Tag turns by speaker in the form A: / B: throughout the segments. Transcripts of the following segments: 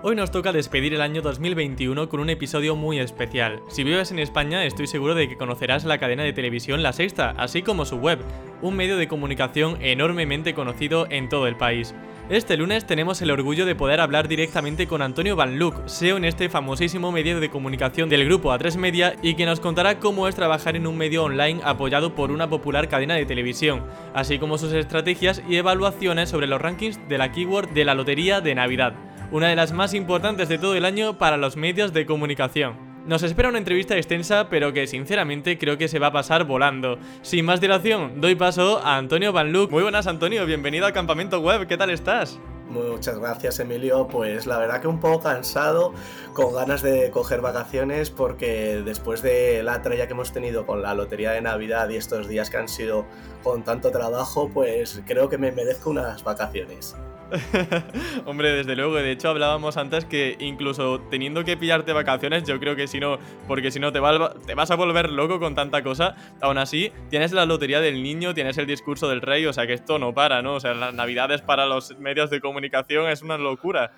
A: Hoy nos toca despedir el año 2021 con un episodio muy especial. Si vives en España, estoy seguro de que conocerás la cadena de televisión La Sexta, así como su web, un medio de comunicación enormemente conocido en todo el país. Este lunes tenemos el orgullo de poder hablar directamente con Antonio Van Luc, SEO en este famosísimo medio de comunicación del grupo A3 Media y que nos contará cómo es trabajar en un medio online apoyado por una popular cadena de televisión, así como sus estrategias y evaluaciones sobre los rankings de la keyword de la lotería de Navidad una de las más importantes de todo el año para los medios de comunicación. Nos espera una entrevista extensa, pero que sinceramente creo que se va a pasar volando. Sin más dilación, doy paso a Antonio Van Luc. Muy buenas, Antonio, bienvenido a Campamento Web, ¿qué tal estás?
B: Muchas gracias Emilio, pues la verdad que un poco cansado, con ganas de coger vacaciones porque después de la tralla que hemos tenido con la lotería de Navidad y estos días que han sido con tanto trabajo, pues creo que me merezco unas vacaciones.
A: Hombre, desde luego, de hecho hablábamos antes que incluso teniendo que pillarte vacaciones, yo creo que si no, porque si no te, te vas a volver loco con tanta cosa, aún así tienes la lotería del niño, tienes el discurso del rey, o sea que esto no para, ¿no? O sea, las navidades para los medios de comunicación es una locura.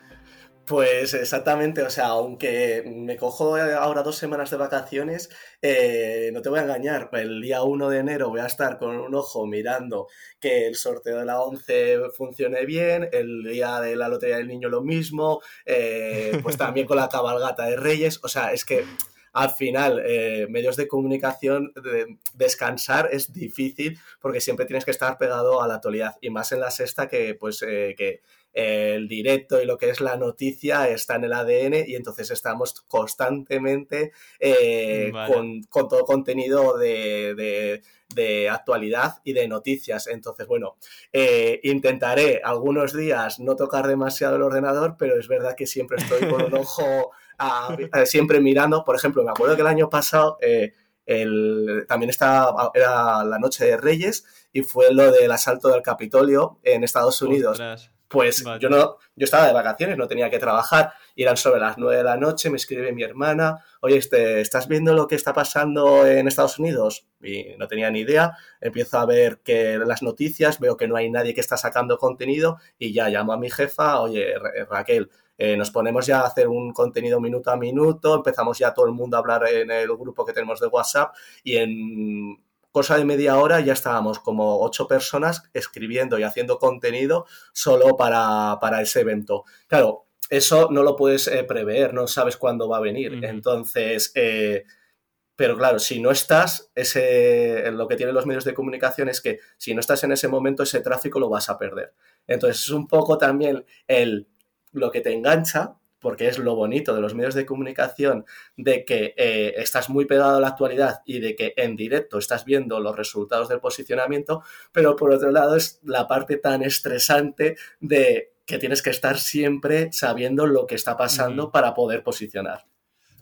B: Pues exactamente, o sea, aunque me cojo ahora dos semanas de vacaciones, eh, no te voy a engañar, el día 1 de enero voy a estar con un ojo mirando que el sorteo de la 11 funcione bien, el día de la Lotería del Niño lo mismo, eh, pues también con la cabalgata de Reyes, o sea, es que al final, eh, medios de comunicación, descansar es difícil porque siempre tienes que estar pegado a la actualidad y más en la sexta que, pues, que el directo y lo que es la noticia está en el ADN y entonces estamos constantemente eh, con, todo contenido de, actualidad y de noticias. Entonces, bueno, eh, intentaré algunos días no tocar demasiado el ordenador, pero es verdad que siempre estoy con un ojo siempre mirando. Por ejemplo, me acuerdo que el año pasado... Eh, también estaba, era la noche de Reyes y fue lo del asalto del Capitolio en Estados Unidos. Pues yo no, yo estaba de vacaciones, no tenía que trabajar, y eran sobre las nueve de la noche, me escribe mi hermana, oye, este, ¿estás viendo lo que está pasando en Estados Unidos? Y no tenía ni idea, empiezo a ver que las noticias, veo que no hay nadie que está sacando contenido, y ya llamo a mi jefa, oye, Raquel, eh, nos ponemos ya a hacer un contenido minuto a minuto, empezamos ya todo el mundo a hablar en el grupo que tenemos de WhatsApp, y en cosa de media hora ya estábamos como ocho personas escribiendo y haciendo contenido solo para, ese evento. Claro, eso no lo puedes eh, prever, no sabes cuándo va a venir. Entonces, eh, pero claro, si no estás, ese, lo que tienen los medios de comunicación es que si no estás en ese momento, ese tráfico lo vas a perder. Entonces, es un poco también el, lo que te engancha, porque es lo bonito de los medios de comunicación, de que eh, estás muy pegado a la actualidad y de que en directo estás viendo los resultados del posicionamiento, pero por otro lado es la parte tan estresante de que tienes que estar siempre sabiendo lo que está pasando para poder posicionar.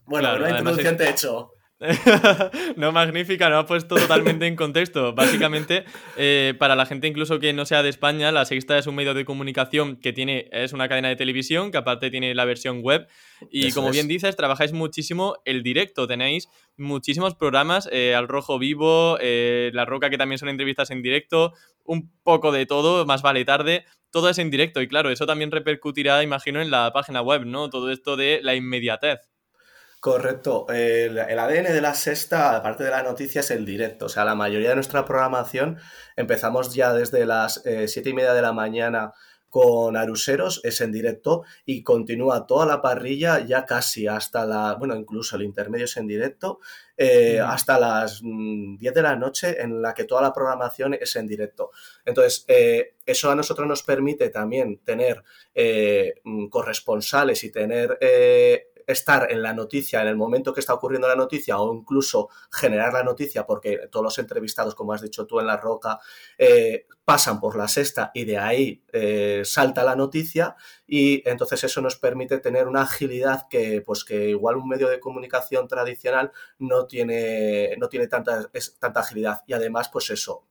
B: Bueno, la introducción te he hecho.
A: no, magnífica, no ha puesto totalmente en contexto. Básicamente, eh, para la gente incluso que no sea de España, La Sexta es un medio de comunicación que tiene, es una cadena de televisión, que aparte tiene la versión web. Y como bien dices, trabajáis muchísimo el directo. Tenéis muchísimos programas, eh, Al Rojo Vivo, eh, La Roca, que también son entrevistas en directo, un poco de todo, más vale tarde. Todo es en directo y claro, eso también repercutirá, imagino, en la página web, ¿no? Todo esto de la inmediatez.
B: Correcto. El, ADN de la sexta, aparte de la noticia, es el directo. O sea, la mayoría de nuestra programación empezamos ya desde las eh, siete y media de la mañana con Aruseros, es en directo y continúa toda la parrilla ya casi hasta la, bueno, incluso el intermedio es en directo, eh, hasta las 10 mm, de la noche en la que toda la programación es en directo. Entonces, eh, eso a nosotros nos permite también tener mm, corresponsales y tener estar en la noticia en el momento que está ocurriendo la noticia o incluso generar la noticia porque todos los entrevistados, como has dicho tú en La Roca, eh, pasan por la sexta y de ahí eh, salta la noticia y entonces eso nos permite tener una agilidad que pues que igual un medio de comunicación tradicional no tiene, no tiene tanta, tanta agilidad. Y además pues eso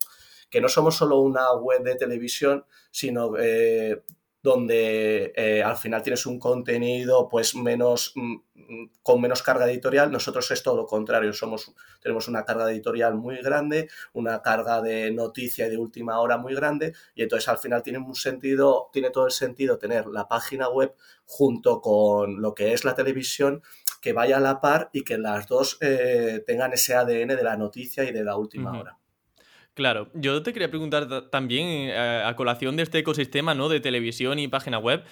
B: que no somos solo una web de televisión, sino eh, donde eh, al final tienes un contenido pues menos mm, mm, con menos carga editorial. Nosotros es todo lo contrario, somos, tenemos una carga editorial muy grande, una carga de noticia y de última hora muy grande, y entonces al final tiene un sentido, tiene todo el sentido tener la página web junto con lo que es la televisión que vaya a la par y que las dos eh, tengan ese ADN de la noticia y de la última hora.
A: Claro, yo te quería preguntar también eh, a colación de este ecosistema ¿no? de televisión y página web.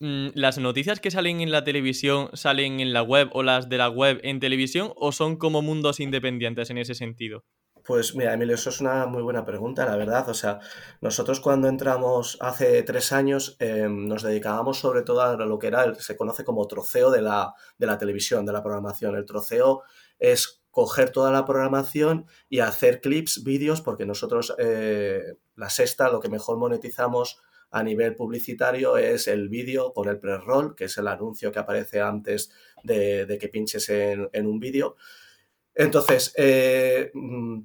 A: Mm, ¿Las noticias que salen en la televisión salen en la web o las de la web en televisión o son como mundos independientes en ese sentido?
B: Pues mira, Emilio, eso es una muy buena pregunta, la verdad. O sea, nosotros cuando entramos hace tres años em, nos dedicábamos sobre todo a lo que era, se conoce como troceo de la, de la televisión, de la programación. El troceo es coger toda la programación y hacer clips, vídeos, porque nosotros, eh, la sexta, lo que mejor monetizamos a nivel publicitario es el vídeo con el pre-roll, que es el anuncio que aparece antes de, que pinches en, un vídeo. Entonces, eh, mm,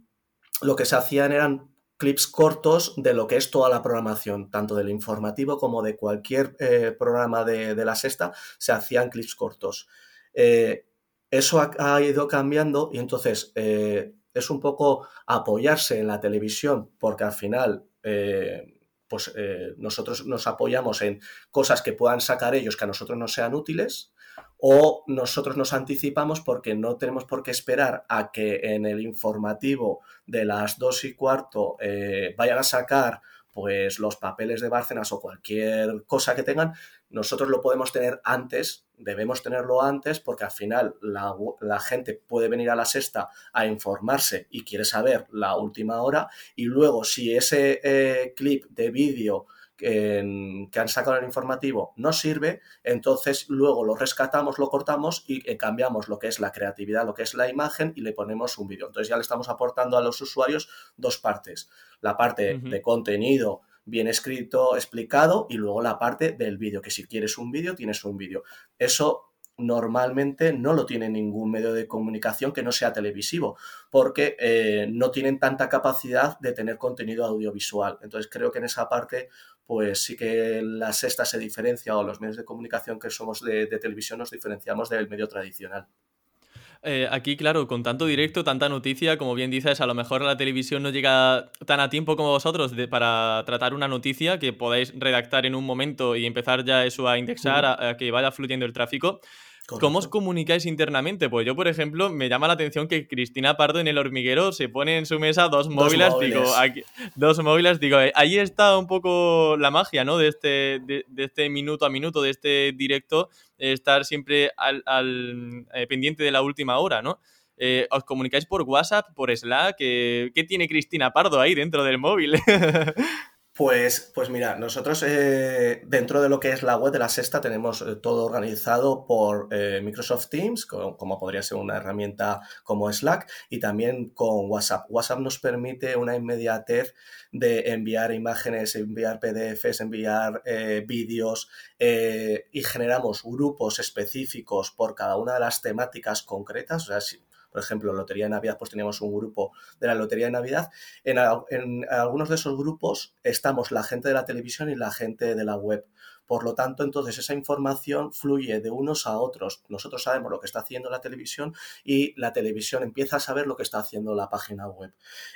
B: lo que se hacían eran clips cortos de lo que es toda la programación, tanto del informativo como de cualquier eh, programa de, la sexta, se hacían clips cortos eso ha, ido cambiando y entonces eh, es un poco apoyarse en la televisión porque al final eh, pues eh, nosotros nos apoyamos en cosas que puedan sacar ellos que a nosotros no sean útiles o nosotros nos anticipamos porque no tenemos por qué esperar a que en el informativo de las dos y cuarto vayan a sacar pues los papeles de Bárcenas o cualquier cosa que tengan, nosotros lo podemos tener antes, debemos tenerlo antes porque al final la, gente puede venir a la sexta a informarse y quiere saber la última hora y luego si ese eh, clip de vídeo que, han sacado en el informativo no sirve, entonces luego lo rescatamos, lo cortamos y eh, cambiamos lo que es la creatividad, lo que es la imagen y le ponemos un vídeo. Entonces ya le estamos aportando a los usuarios dos partes. La parte de contenido bien escrito, explicado y luego la parte del vídeo, que si quieres un vídeo, tienes un vídeo. Eso normalmente no lo tiene ningún medio de comunicación que no sea televisivo, porque eh, no tienen tanta capacidad de tener contenido audiovisual. Entonces creo que en esa parte, pues sí que la sexta se diferencia o los medios de comunicación que somos de televisión nos diferenciamos del medio tradicional.
A: Eh, aquí, claro, con tanto directo, tanta noticia, como bien dices, a lo mejor la televisión no llega tan a tiempo como vosotros para tratar una noticia que podáis redactar en un momento y empezar ya eso a indexar, a que vaya fluyendo el tráfico. ¿Cómo os comunicáis internamente? Pues yo, por ejemplo, me llama la atención que Cristina Pardo en el hormiguero se pone en su mesa dos móviles, digo, dos móviles, digo, eh, ahí está un poco la magia, ¿no? De este, de, este minuto a minuto, de este directo, estar siempre al, eh, pendiente de la última hora, ¿no? Eh, ¿Os comunicáis por WhatsApp, por Slack? ¿Qué tiene Cristina Pardo ahí dentro del móvil?
B: Pues, pues mira, nosotros eh, dentro de lo que es la web de la sexta tenemos eh, todo organizado por eh, Microsoft Teams, como, podría ser una herramienta como Slack, y también con WhatsApp. WhatsApp nos permite una inmediatez de enviar imágenes, enviar PDFs, enviar vídeos y generamos grupos específicos por cada una de las temáticas concretas. Por ejemplo, Lotería de Navidad, pues teníamos un grupo de la Lotería de Navidad. En, en algunos de esos grupos estamos la gente de la televisión y la gente de la web. Por lo tanto, entonces esa información fluye de unos a otros. Nosotros sabemos lo que está haciendo la televisión y la televisión empieza a saber lo que está haciendo la página web.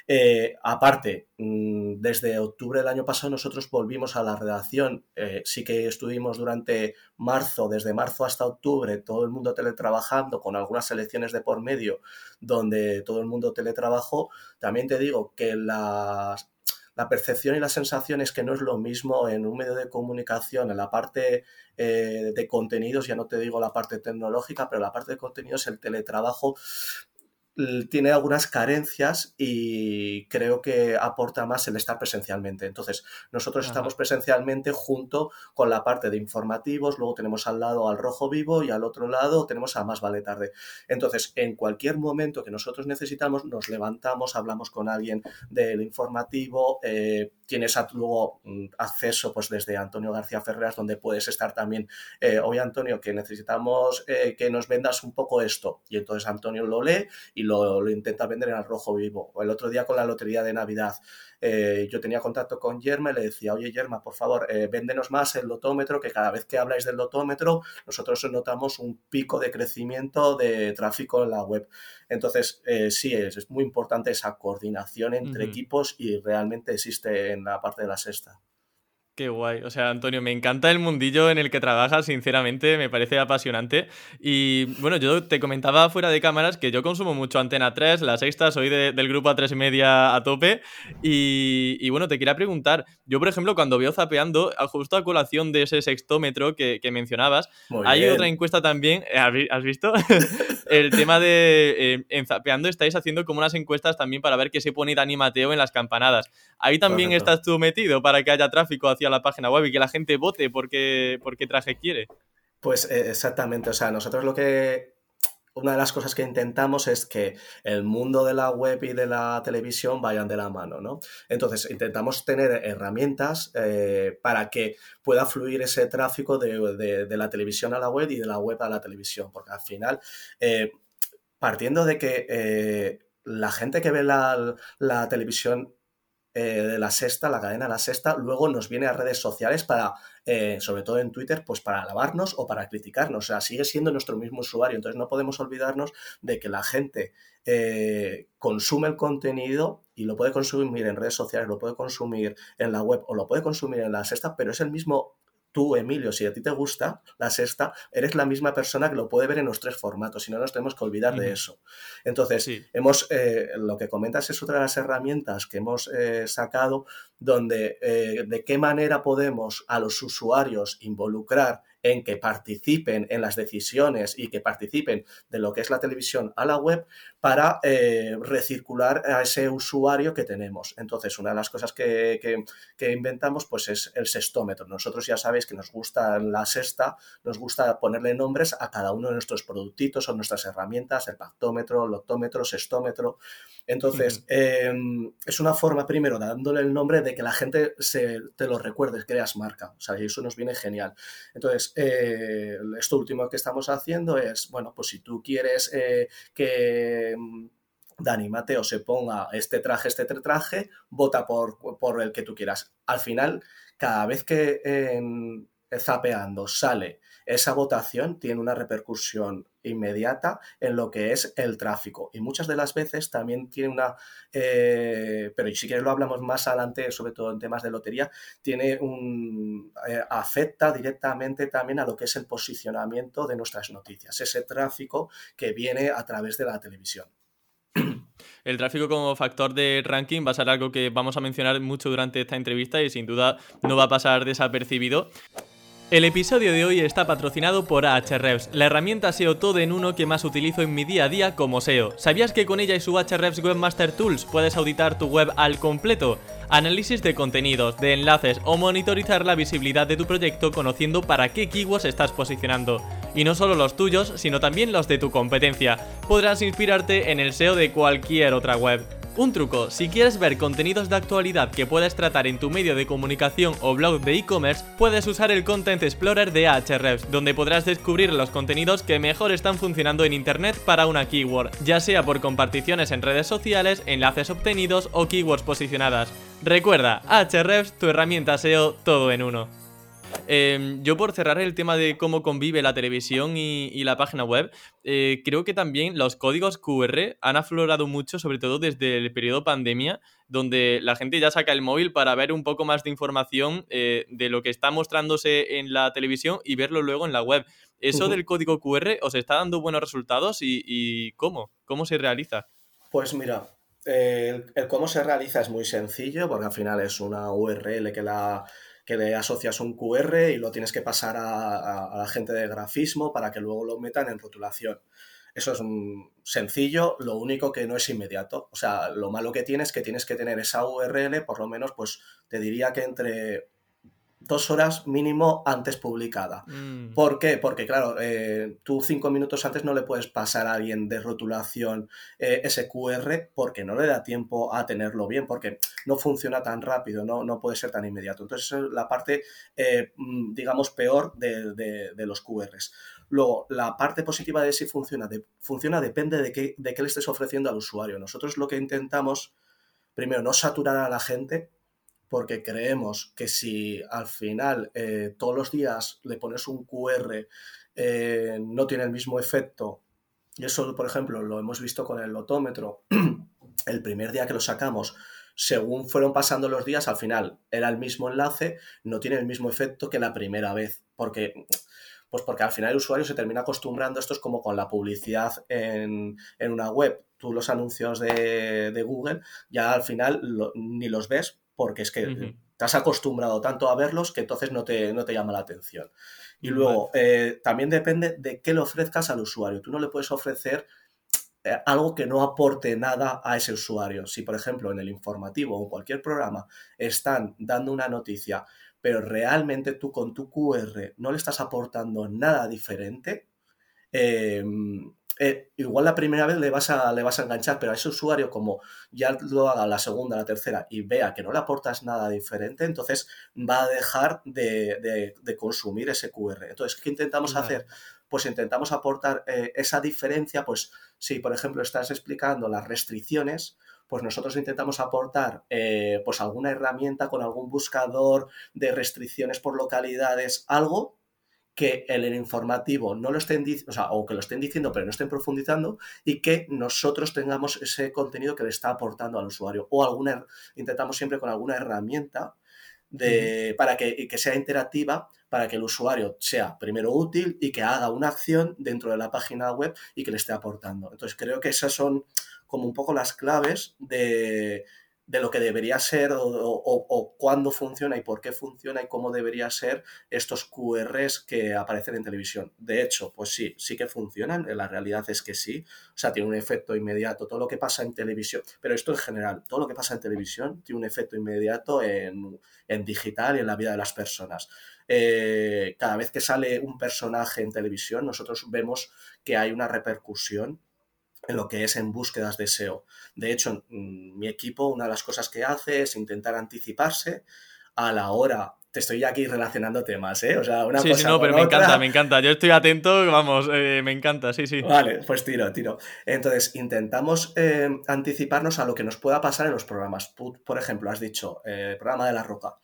B: Eh, aparte, mm, desde octubre del año pasado nosotros volvimos a la redacción. Eh, sí que estuvimos durante marzo, desde marzo hasta octubre, todo el mundo teletrabajando con algunas selecciones de por medio donde todo el mundo teletrabajó. También te digo que las la percepción y la sensación es que no es lo mismo en un medio de comunicación, en la parte eh, de contenidos, ya no te digo la parte tecnológica, pero la parte de contenidos, el teletrabajo tiene algunas carencias y creo que aporta más el estar presencialmente. Entonces, nosotros estamos presencialmente junto con la parte de informativos, luego tenemos al lado al Rojo Vivo y al otro lado tenemos a Más Vale Tarde. Entonces, en cualquier momento que nosotros necesitamos, nos levantamos, hablamos con alguien del informativo, eh, tienes luego mm, acceso pues desde Antonio García Ferreras, donde puedes estar también, eh, oye Antonio, que necesitamos eh, que nos vendas un poco esto. Y entonces Antonio lo lee y lo, intenta vender en el rojo vivo. O el otro día con la lotería de Navidad, eh, yo tenía contacto con Yerma y le decía, oye Yerma, por favor, eh, véndenos más el lotómetro, que cada vez que habláis del lotómetro, nosotros notamos un pico de crecimiento de tráfico en la web. Entonces, eh, sí, es, es, muy importante esa coordinación entre equipos y realmente existe en la parte de la sexta.
A: Qué guay. O sea, Antonio, me encanta el mundillo en el que trabajas, sinceramente, me parece apasionante. Y bueno, yo te comentaba fuera de cámaras que yo consumo mucho Antena 3, la sexta, soy del grupo A3 y media a tope. Y, bueno, te quería preguntar, yo por ejemplo, cuando veo zapeando, justo a colación de ese sextómetro que, mencionabas, hay otra encuesta también, eh, ¿has visto? el tema de, eh, en zapeando estáis haciendo como unas encuestas también para ver qué se pone Dani Mateo en las campanadas. Ahí también estás tú metido para que haya tráfico hacia a la página web y que la gente vote por qué, traje quiere.
B: Pues eh, exactamente, o sea, nosotros lo que una de las cosas que intentamos es que el mundo de la web y de la televisión vayan de la mano, ¿no? Entonces, intentamos tener herramientas eh, para que pueda fluir ese tráfico de, la televisión a la web y de la web a la televisión, porque al final, eh, partiendo de que la gente que ve la, la televisión eh, de la sexta, la cadena La Sexta, luego nos viene a redes sociales para, eh, sobre todo en Twitter, pues para alabarnos o para criticarnos. O sea, sigue siendo nuestro mismo usuario. Entonces no podemos olvidarnos de que la gente eh, consume el contenido y lo puede consumir en redes sociales, lo puede consumir en la web o lo puede consumir en la sexta, pero es el mismo tú, Emilio, si a ti te gusta la sexta, eres la misma persona que lo puede ver en los tres formatos y no nos tenemos que olvidar de eso. Entonces, hemos, eh, lo que comentas es otra de las herramientas que hemos eh, sacado donde eh, de qué manera podemos a los usuarios involucrar en que participen en las decisiones y que participen de lo que es la televisión a la web para eh, recircular a ese usuario que tenemos. Entonces, una de las cosas que, inventamos pues es el sextómetro. Nosotros ya sabéis que nos gusta la sexta, nos gusta ponerle nombres a cada uno de nuestros productitos o nuestras herramientas, el pactómetro, el octómetro, sextómetro. Entonces, em, es una forma, primero, dándole el nombre de que la gente se, te lo recuerde, creas marca. O sea, y eso nos viene genial. Entonces, eh, esto último que estamos haciendo es, bueno, pues si tú quieres eh, que mm, Dani Mateo se ponga este traje, este traje, vota por, por el que tú quieras. Al final, cada vez que en, zapeando sale esa votación, tiene una repercusión inmediata en lo que es el tráfico. Y muchas de las veces también tiene una, eh, pero si quieres lo hablamos más adelante, sobre todo en temas de lotería, tiene un, eh, afecta directamente también a lo que es el posicionamiento de nuestras noticias, ese tráfico que viene a través de la televisión.
A: El tráfico como factor de ranking va a ser algo que vamos a mencionar mucho durante esta entrevista y sin duda no va a pasar desapercibido. El episodio de hoy está patrocinado por Ahrefs, la herramienta SEO todo en uno que más utilizo en mi día a día como SEO. ¿Sabías que con ella y su Ahrefs Webmaster Tools puedes auditar tu web al completo? Análisis de contenidos, de enlaces o monitorizar la visibilidad de tu proyecto conociendo para qué keywords estás posicionando. Y no solo los tuyos, sino también los de tu competencia. Podrás inspirarte en el SEO de cualquier otra web. Un truco, si quieres ver contenidos de actualidad que puedes tratar en tu medio de comunicación o blog de e-commerce, puedes usar el Content Explorer de Ahrefs, donde podrás descubrir los contenidos que mejor están funcionando en internet para una keyword, ya sea por comparticiones en redes sociales, enlaces obtenidos o keywords posicionadas. Recuerda, Ahrefs, tu herramienta SEO todo en uno. Em, yo por cerrar el tema de cómo convive la televisión y, la página web, eh, creo que también los códigos QR han aflorado mucho, sobre todo desde el periodo pandemia, donde la gente ya saca el móvil para ver un poco más de información eh, de lo que está mostrándose en la televisión y verlo luego en la web. ¿Eso del código QR os está dando buenos resultados y, cómo? ¿Cómo se realiza?
B: Pues mira, el, cómo se realiza es muy sencillo porque al final es una URL que la que le asocias un QR y lo tienes que pasar a, la gente de grafismo para que luego lo metan en rotulación. Eso es sencillo, lo único que no es inmediato. O sea, lo malo que tienes es que tienes que tener esa URL, por lo menos, pues te diría que entre dos horas mínimo antes publicada. Mm. ¿Por qué? Porque, claro, eh, tú cinco minutos antes no le puedes pasar a alguien de rotulación eh, SQR porque no le da tiempo a tenerlo bien, porque no funciona tan rápido, no, no puede ser tan inmediato. Entonces, es la parte, eh, mm, digamos, peor de, los QRs. Luego, la parte positiva de si funciona, funciona depende de qué, de qué le estés ofreciendo al usuario. Nosotros lo que intentamos, primero, no saturar a la gente, porque creemos que si al final eh, todos los días le pones un QR eh, no tiene el mismo efecto, y eso por ejemplo lo hemos visto con el lotómetro, el primer día que lo sacamos, según fueron pasando los días, al final era el mismo enlace, no tiene el mismo efecto que la primera vez, porque pues porque al final el usuario se termina acostumbrando, esto es como con la publicidad en, una web, tú los anuncios de, Google ya al final ni los ves porque es que te has acostumbrado tanto a verlos que entonces no te, no te llama la atención. Y luego, eh, también depende de qué le ofrezcas al usuario. Tú no le puedes ofrecer eh, algo que no aporte nada a ese usuario. Si, por ejemplo, en el informativo o en cualquier programa están dando una noticia, pero realmente tú con tu QR no le estás aportando nada diferente, eh, eh, igual la primera vez le vas, a, le vas a enganchar, pero a ese usuario, como ya lo haga la segunda, la tercera y vea que no le aportas nada diferente, entonces va a dejar de, consumir ese QR. Entonces, ¿qué intentamos hacer? Pues intentamos aportar eh, esa diferencia, pues si por ejemplo estás explicando las restricciones, pues nosotros intentamos aportar eh, pues alguna herramienta con algún buscador de restricciones por localidades, algo que el informativo no lo estén o, sea, o que lo estén diciendo pero no estén profundizando y que nosotros tengamos ese contenido que le está aportando al usuario o alguna intentamos siempre con alguna herramienta de, para que, que, sea interactiva para que el usuario sea primero útil y que haga una acción dentro de la página web y que le esté aportando. Entonces creo que esas son como un poco las claves de, de lo que debería ser o, cuándo funciona y por qué funciona y cómo debería ser estos QRs que aparecen en televisión. De hecho, pues sí, sí que funcionan, la realidad es que sí, o sea, tiene un efecto inmediato todo lo que pasa en televisión, pero esto en general, todo lo que pasa en televisión tiene un efecto inmediato en, digital y en la vida de las personas. Eh, cada vez que sale un personaje en televisión, nosotros vemos que hay una repercusión en lo que es en búsquedas de SEO. De hecho, mi equipo, una de las cosas que hace es intentar anticiparse a la hora. Te estoy aquí relacionando temas, ¿eh? O sea, una
A: sí,
B: cosa.
A: Sí, no, pero me encanta, me encanta. Yo estoy atento, vamos, eh, me encanta, sí, sí.
B: Vale, pues tiro, tiro. Entonces, intentamos eh, anticiparnos a lo que nos pueda pasar en los programas. Por ejemplo, has dicho, eh, programa de la roca.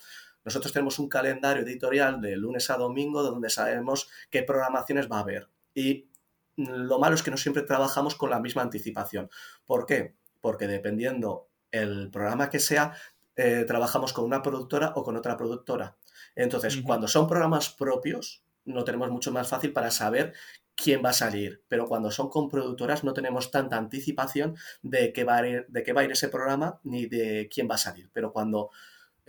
B: Nosotros tenemos un calendario editorial de lunes a domingo donde sabemos qué programaciones va a haber. Y lo malo es que no siempre trabajamos con la misma anticipación. ¿Por qué? Porque dependiendo el programa que sea, eh, trabajamos con una productora o con otra productora. Entonces, cuando son programas propios, no tenemos mucho más fácil para saber quién va a salir. Pero cuando son con productoras no tenemos tanta anticipación de qué va a de qué va a ir ese programa ni de quién va a salir. Pero cuando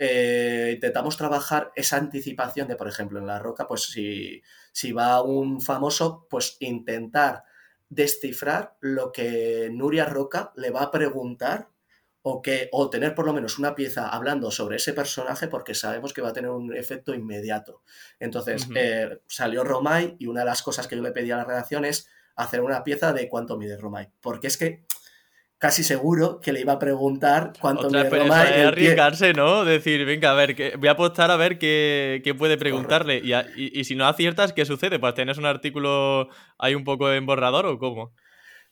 B: eh, intentamos trabajar esa anticipación de, por ejemplo, en La Roca, pues si, si va un famoso, pues intentar descifrar lo que Nuria Roca le va a preguntar o, que, o tener por lo menos una pieza hablando sobre ese personaje porque sabemos que va a tener un efecto inmediato. Entonces, eh, salió Romay y una de las cosas que yo le pedí a la redacción es hacer una pieza de cuánto mide Romay. Porque es que casi seguro que le iba a preguntar cuánto me
A: Roma arriesgarse, ¿no? Decir, venga, a ver, que voy a apostar a ver qué, puede preguntarle. Y, si no aciertas, ¿qué sucede? Pues tienes un artículo ahí un poco en borrador o cómo?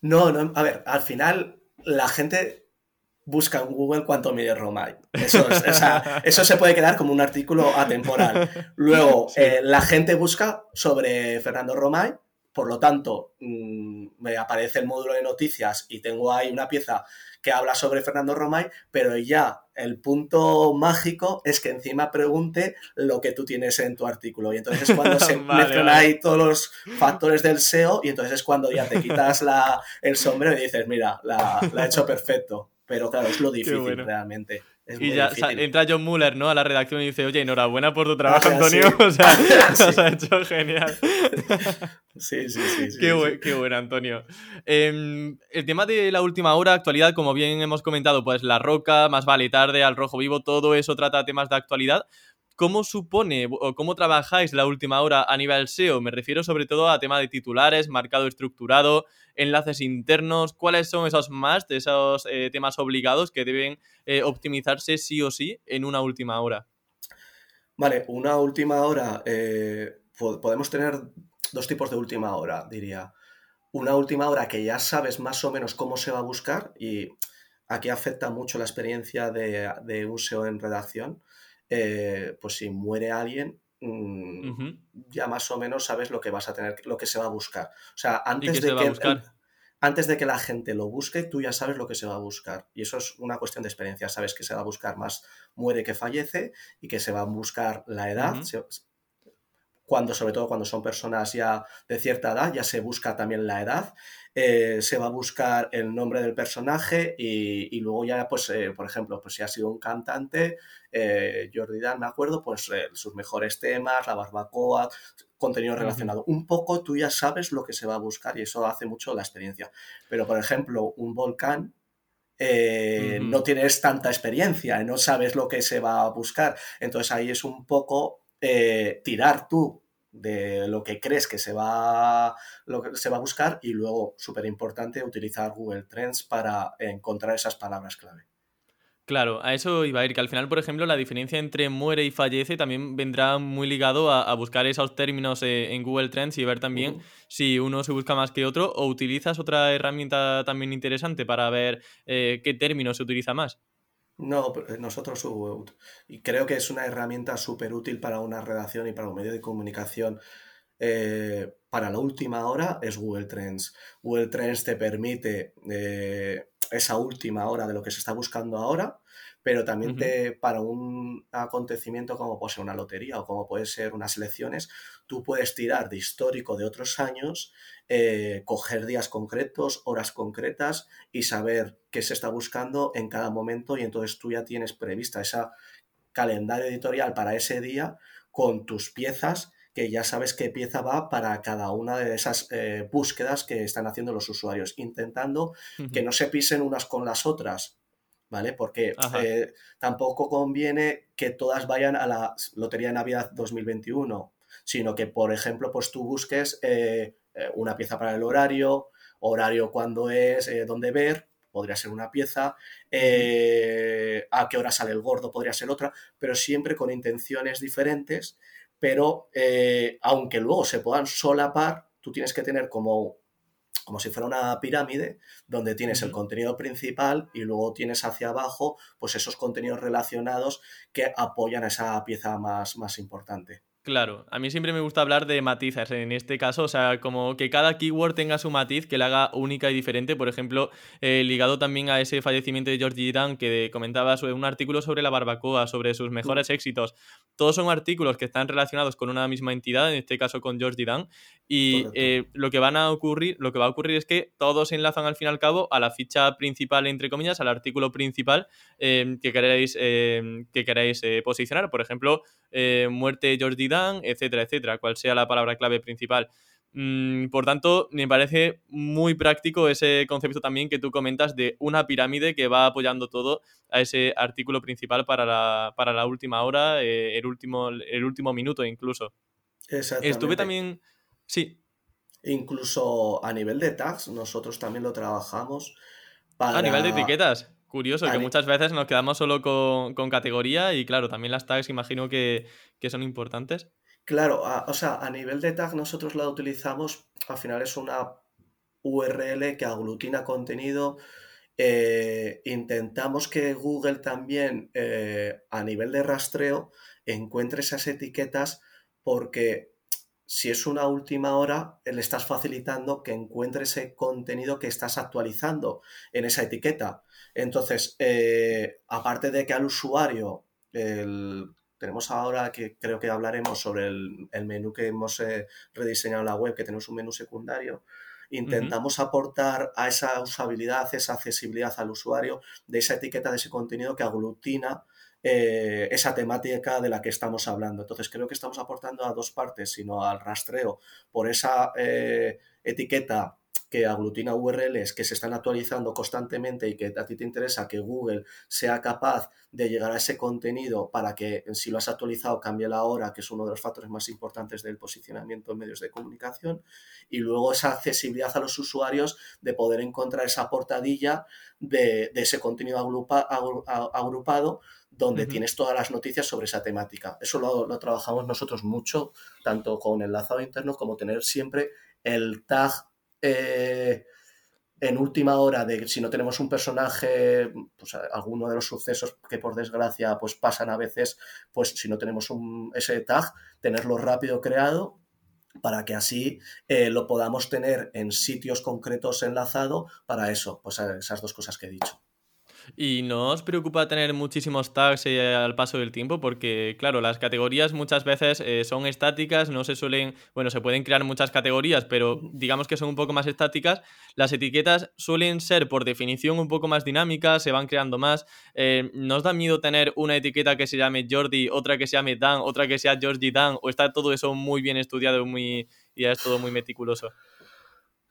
B: No, no, a ver, al final la gente busca en Google cuánto mide Romay. Eso, eso se puede quedar como un artículo atemporal. Luego, eh, la gente busca sobre Fernando Romay por lo tanto, mm, me aparece el módulo de noticias y tengo ahí una pieza que habla sobre Fernando Romay, pero ya el punto mágico es que encima pregunte lo que tú tienes en tu artículo. Y entonces es cuando se mezclan ahí todos los factores del SEO y entonces es cuando ya te quitas la, el sombrero y dices, mira, la, la he hecho perfecto. Pero claro, es lo difícil realmente.
A: Y ya entra John Muller, ¿no? A la redacción y dice, oye, enhorabuena por tu trabajo, Antonio. O sea, lo has hecho genial.
B: sí, sí, sí.
A: qué, bueno, Antonio. Em, el tema de la última hora, actualidad, como bien hemos comentado, pues La Roca, Más Vale Tarde, Al Rojo Vivo, todo eso trata temas de actualidad. ¿Cómo supone o cómo trabajáis la última hora a nivel SEO? Me refiero sobre todo a tema de titulares, marcado estructurado, enlaces internos. ¿Cuáles son esos más esos eh, temas obligados que deben eh, optimizarse sí o sí en una última hora?
B: Vale, una última hora. Eh, podemos tener dos tipos de última hora, diría. Una última hora que ya sabes más o menos cómo se va a buscar y aquí afecta mucho la experiencia de, de un SEO en redacción eh, pues si muere alguien, mm, ya más o menos sabes lo que vas a tener, lo que se va a buscar. O sea, antes de que... Antes de que la gente lo busque, tú ya sabes lo que se va a buscar. Y eso es una cuestión de experiencia. Sabes que se va a buscar más muere que fallece y que se va a buscar la edad. Cuando, sobre todo cuando son personas ya de cierta edad, ya se busca también la edad eh, se va a buscar el nombre del personaje y, luego ya, pues, eh, por ejemplo, pues si ha sido un cantante, eh, Jordi Dan, me acuerdo, pues sus mejores temas, la barbacoa, contenido relacionado. Un poco tú ya sabes lo que se va a buscar y eso hace mucho la experiencia. Pero, por ejemplo, un volcán, no tienes tanta experiencia, no sabes lo que se va a buscar. Entonces ahí es un poco tirar tú de lo que crees que se va, lo que se va a buscar y luego, súper importante, utilizar Google Trends para encontrar esas palabras clave.
A: Claro, a eso iba a ir, que al final, por ejemplo, la diferencia entre muere y fallece también vendrá muy ligado a, buscar esos términos eh, en Google Trends y ver también si uno se busca más que otro o utilizas otra herramienta también interesante para ver eh, qué término se utiliza más.
B: No, eh, nosotros y creo que es una herramienta súper útil para una redacción y para un medio de comunicación. Eh, para la última hora es Google Trends. Google Trends te permite eh, esa última hora de lo que se está buscando ahora, pero también te, para un acontecimiento como puede ser una lotería o como puede ser unas elecciones, tú puedes tirar de histórico de otros años, eh, coger días concretos, horas concretas y saber qué se está buscando en cada momento y entonces tú ya tienes prevista esa calendario editorial para ese día con tus piezas que ya sabes qué pieza va para cada una de esas eh, búsquedas que están haciendo los usuarios, intentando que no se pisen unas con las otras, ¿vale? Porque eh, tampoco conviene que todas vayan a la Lotería de Navidad 2021, sino que, por ejemplo, pues tú busques eh, una pieza para el horario, horario cuando es, dónde ver, podría ser una pieza, a qué hora sale el gordo podría ser otra, pero siempre con intenciones diferentes, pero aunque luego se puedan solapar, tú tienes que tener como como si fuera una pirámide donde tienes el contenido principal y luego tienes hacia abajo pues esos contenidos relacionados que apoyan a esa pieza más, más importante.
A: Claro, a mí siempre me gusta hablar de matizas en este caso, o sea, como que cada keyword tenga su matiz que la haga única y diferente. Por ejemplo, eh, ligado también a ese fallecimiento de George Dan que comentaba sobre un artículo sobre la barbacoa, sobre sus mejores éxitos. Todos son artículos que están relacionados con una misma entidad, en este caso con George Dan, y eh, lo que van a ocurrir, lo que va a ocurrir es que todos se enlazan al fin y al cabo a la ficha principal, entre comillas, al artículo principal eh, que queréis, que queréis posicionar. Por ejemplo, muerte de George etcétera, etcétera, cual sea la palabra clave principal. Mm, por tanto, me parece muy práctico ese concepto también que tú comentas de una pirámide que va apoyando todo a ese artículo principal para la, para la última hora, eh, el, último, el último minuto incluso. Estuve también... Sí.
B: Incluso a nivel de tags, nosotros también lo trabajamos. Para...
A: A nivel de etiquetas. Curioso, que muchas veces nos quedamos solo con, categoría y claro, también las tags imagino que, son importantes.
B: Claro, o sea, a nivel de tag nosotros la utilizamos, al final es una URL que aglutina contenido. Eh, intentamos que Google también eh, a nivel de rastreo encuentre esas etiquetas porque si es una última hora, le estás facilitando que encuentre ese contenido que estás actualizando en esa etiqueta. Entonces, eh, aparte de que al usuario, tenemos ahora que creo que hablaremos sobre el, menú que hemos eh, rediseñado en la web, que tenemos un menú secundario, intentamos aportar a esa usabilidad, esa accesibilidad al usuario de esa etiqueta, de ese contenido que aglutina eh, esa temática de la que estamos hablando. Entonces creo que estamos aportando a dos partes, sino al rastreo por esa eh, etiqueta que aglutina URLs que se están actualizando constantemente y que a ti te interesa que Google sea capaz de llegar a ese contenido para que si lo has actualizado cambie la hora, que es uno de los factores más importantes del posicionamiento en medios de comunicación, y luego esa accesibilidad a los usuarios de poder encontrar esa portadilla de, ese contenido agrupado donde tienes todas las noticias sobre esa temática. Eso lo, lo, trabajamos nosotros mucho, tanto con enlazado interno como tener siempre el tag eh, en última hora de si no tenemos un personaje, pues alguno de los sucesos que por desgracia pues pasan a veces, pues si no tenemos un, ese tag, tenerlo rápido creado para que así eh, lo podamos tener en sitios concretos enlazado para eso, pues esas dos cosas que he dicho.
A: ¿Y no os preocupa tener muchísimos tags eh, al paso del tiempo? Porque, claro, las categorías muchas veces eh, son estáticas, no se suelen, bueno, se pueden crear muchas categorías, pero digamos que son un poco más estáticas. Las etiquetas suelen ser, por definición, un poco más dinámicas, se van creando más. Eh, ¿No os da miedo tener una etiqueta que se llame Jordi, otra que se llame Dan, otra que sea Georgie Dan? ¿O está todo eso muy bien estudiado muy, y es todo muy meticuloso?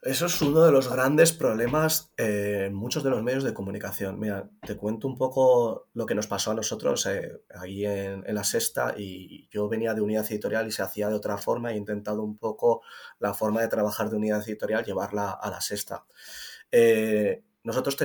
B: Eso es uno de los grandes problemas en muchos de los medios de comunicación. Mira, te cuento un poco lo que nos pasó a nosotros eh, ahí en, la sexta y yo venía de unidad editorial y se hacía de otra forma. He intentado un poco la forma de trabajar de unidad editorial llevarla a la sexta. Eh, nosotros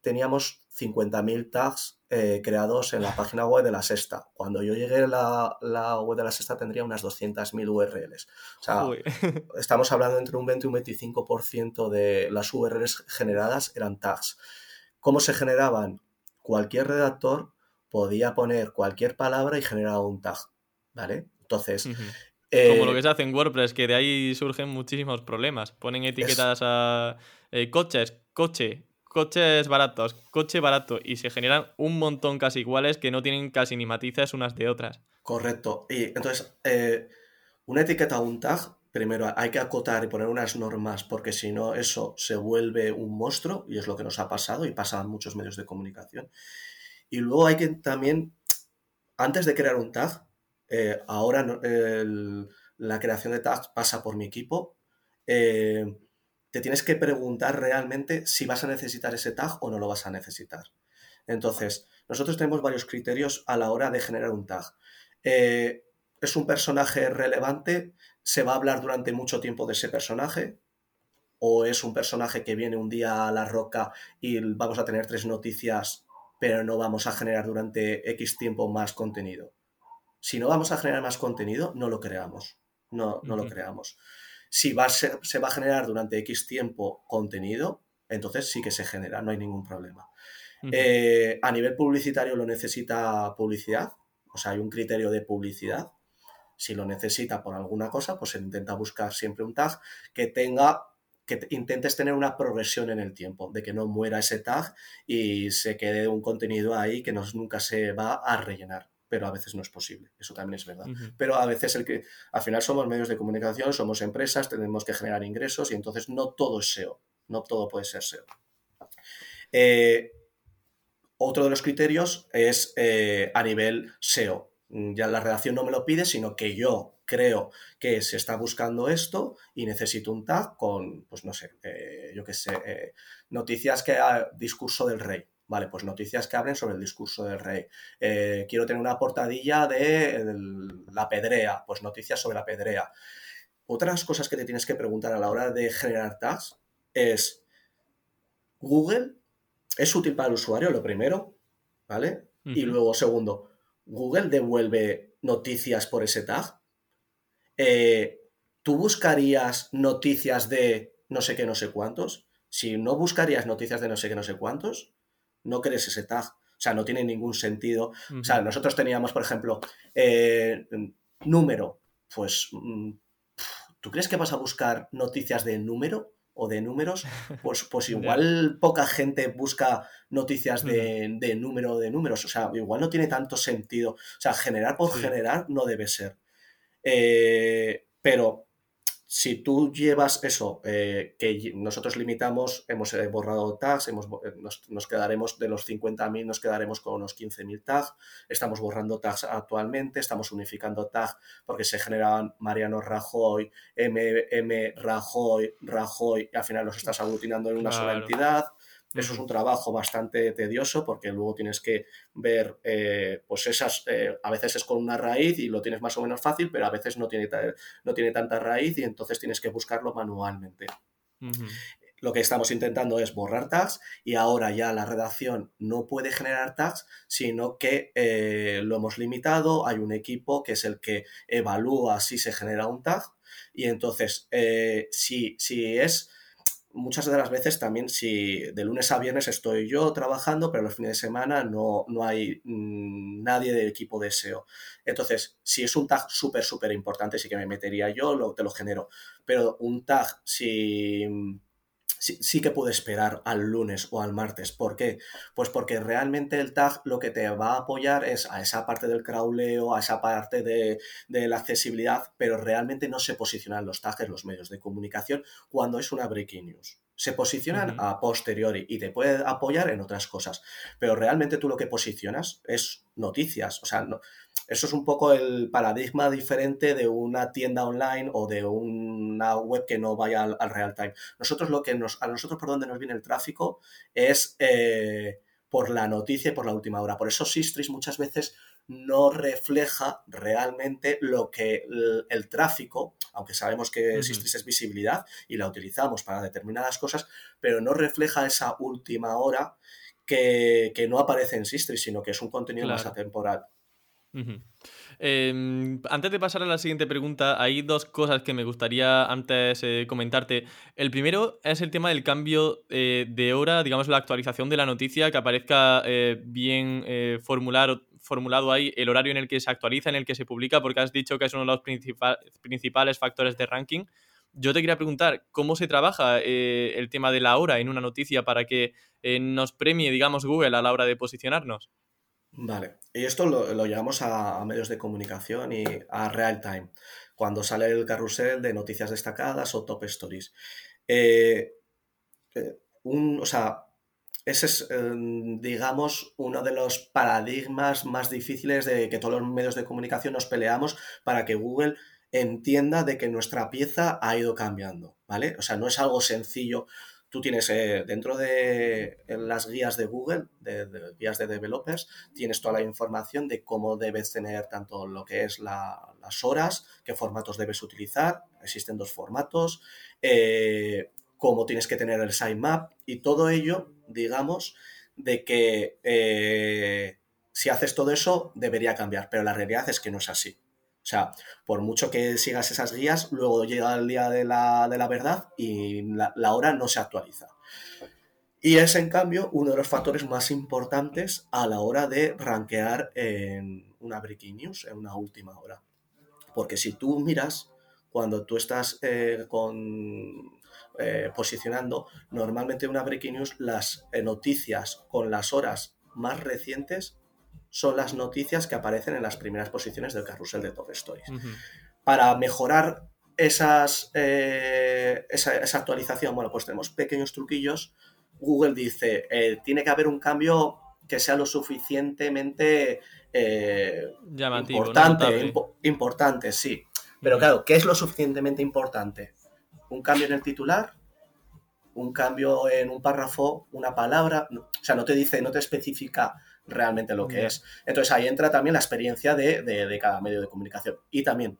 B: teníamos 50.000 tags eh, creados en la página web de la sexta. Cuando yo llegué a la, web de la sexta tendría unas 200.000 URLs. O sea, estamos hablando entre un 20 y un 25% de las URLs generadas eran tags. ¿Cómo se generaban? Cualquier redactor podía poner cualquier palabra y generar un tag. ¿Vale? Entonces,
A: como lo eh, que se hace en WordPress, que de ahí surgen muchísimos problemas. Ponen etiquetas a eh, coches, coche, coches baratos, coche barato, y se generan un montón casi iguales que no tienen casi ni matices unas de otras.
B: Correcto. Y entonces, eh, una etiqueta un tag, primero hay que acotar y poner unas normas, porque si no, eso se vuelve un monstruo, y es lo que nos ha pasado y pasa en muchos medios de comunicación. Y luego hay que también, antes de crear un tag, eh, ahora la creación de tags pasa por mi equipo. Eh, te tienes que preguntar realmente si vas a necesitar ese tag o no lo vas a necesitar. Entonces, nosotros tenemos varios criterios a la hora de generar un tag. Eh, ¿Es un personaje relevante? ¿Se va a hablar durante mucho tiempo de ese personaje? ¿O es un personaje que viene un día a la roca y vamos a tener tres noticias, pero no vamos a generar durante X tiempo más contenido? Si no vamos a generar más contenido, no lo creamos. No, no lo creamos. Si va se va a generar durante X tiempo contenido, entonces sí que se genera, no hay ningún problema. Eh, a nivel publicitario lo necesita publicidad, o sea, hay un criterio de publicidad. Si lo necesita por alguna cosa, pues se intenta buscar siempre un tag que tenga que intentes tener una progresión en el tiempo, de que no muera ese tag y se quede un contenido ahí que nunca se va a rellenar pero a veces no es posible. Eso también es verdad. Pero a veces el que, al final somos medios de comunicación, somos empresas, tenemos que generar ingresos y entonces no todo es SEO, no todo puede ser SEO. Eh, otro de los criterios es eh, a nivel SEO. Ya la redacción no me lo pide, sino que yo creo que se está buscando esto y necesito un tag con, pues no sé, eh, yo qué sé, noticias que discurso del rey Vale, pues noticias que hablen sobre el discurso del rey. Eh, quiero tener una portadilla de la pedrea, pues noticias sobre la pedrea. Otras cosas que te tienes que preguntar a la hora de generar tags es, ¿Google es útil para el usuario? Lo primero, ¿vale? Y luego, segundo, ¿Google devuelve noticias por ese tag? Eh, ¿Tú buscarías noticias de no sé qué, no sé cuántos? Si no buscarías noticias de no sé qué, no sé cuántos, no crees ese tag. O sea, no tiene ningún sentido. O sea, nosotros teníamos, por ejemplo, eh, número. Pues, mm, ¿tú crees que vas a buscar noticias de número? o de números, pues, pues igual poca gente busca noticias de, de número de números. O sea, igual no tiene tanto sentido. O sea, generar por generar no debe ser. Eh, pero si tú llevas eso, eh, que nosotros limitamos, hemos eh, borrado tags, hemos, eh, nos, quedaremos de los 50.000, nos quedaremos con unos 15.000 tags, estamos borrando tags actualmente, estamos unificando tags porque se generaban Mariano Rajoy, MM Rajoy, Rajoy, y al final los estás aglutinando en una sola entidad. Eso es un trabajo bastante tedioso porque luego tienes que ver, eh, pues esas, eh, a veces es con una raíz y lo tienes más o menos fácil, pero a veces no tiene, no tiene tanta raíz y entonces tienes que buscarlo manualmente. Lo que estamos intentando es borrar tags y ahora ya la redacción no puede generar tags, sino que eh, lo hemos limitado, hay un equipo que es el que evalúa si se genera un tag y entonces si, si es muchas de las veces también si de lunes a viernes estoy yo trabajando, pero los fines de semana no, no hay mm, nadie del equipo de SEO. Entonces, si es un tag súper, súper importante, sí que me metería yo, lo, te lo genero. Pero un tag, si sí, que puede esperar al lunes o al martes. ¿Por qué? Pues porque realmente el tag lo que te va a apoyar es a esa parte del crawleo, a esa parte de, la accesibilidad, pero realmente no se posicionan los tags en los medios de comunicación cuando es una breaking news se posicionan a posteriori y te puede apoyar en otras cosas. Pero realmente tú lo que posicionas es noticias. O sea, no, eso es un poco el paradigma diferente de una tienda online o de una web que no vaya al, real time. Nosotros lo que nos, a nosotros por donde nos viene el tráfico es eh, por la noticia y por la última hora. Por eso Sistris muchas veces no refleja realmente lo que el, tráfico, aunque sabemos que Sistris es visibilidad y la utilizamos para determinadas cosas, pero no refleja esa última hora que, no aparece en Sistris, sino que es un contenido más atemporal.
A: Em, antes de pasar a la siguiente pregunta, hay dos cosas que me gustaría antes eh, comentarte. El primero es el tema del cambio eh, de hora, digamos la actualización de la noticia, que aparezca eh, bien formulado, formulado ahí el horario en el que se actualiza, en el que se publica, porque has dicho que es uno de los principales factores de ranking. Yo te quería preguntar, ¿cómo se trabaja el tema de la hora en una noticia para que nos premie, digamos, Google a la hora de posicionarnos?
B: Vale, y esto lo, llevamos a, medios de comunicación y a real time, cuando sale el carrusel de noticias destacadas o top stories. Eh, eh, un, o sea, ese es, em, digamos, uno de los paradigmas más difíciles de que todos los medios de comunicación nos peleamos para que Google entienda de que nuestra pieza ha ido cambiando, ¿vale? O sea, no es algo sencillo Tú tienes eh, dentro de las guías de Google, de, guías de developers, tienes toda la información de cómo debes tener tanto lo que es las horas, qué formatos debes utilizar, existen dos formatos, eh, cómo tienes que tener el sitemap y todo ello, digamos, de que eh, si haces todo eso debería cambiar, pero la realidad es que no es así. O sea, por mucho que sigas esas guías, luego llega el día de la, verdad y la, hora no se actualiza. Y es, en cambio, uno de los factores más importantes a la hora de rankear en una breaking news, en una última hora. Porque si tú miras, cuando tú estás eh, eh, posicionando, normalmente una breaking news, las eh, noticias con las horas más recientes son las noticias que aparecen en las primeras posiciones del carrusel de Top Stories. Para mejorar esas, eh, esa, actualización, bueno, pues tenemos pequeños truquillos. Google dice, eh, tiene que haber un cambio que sea lo suficientemente eh, importante, importante, sí. Pero claro, ¿qué es lo suficientemente importante? ¿Un cambio en el titular? ¿Un cambio en un párrafo? ¿Una palabra? o sea, no te dice, no te especifica realmente lo que es. Entonces ahí entra también la experiencia de, cada medio de comunicación. Y también,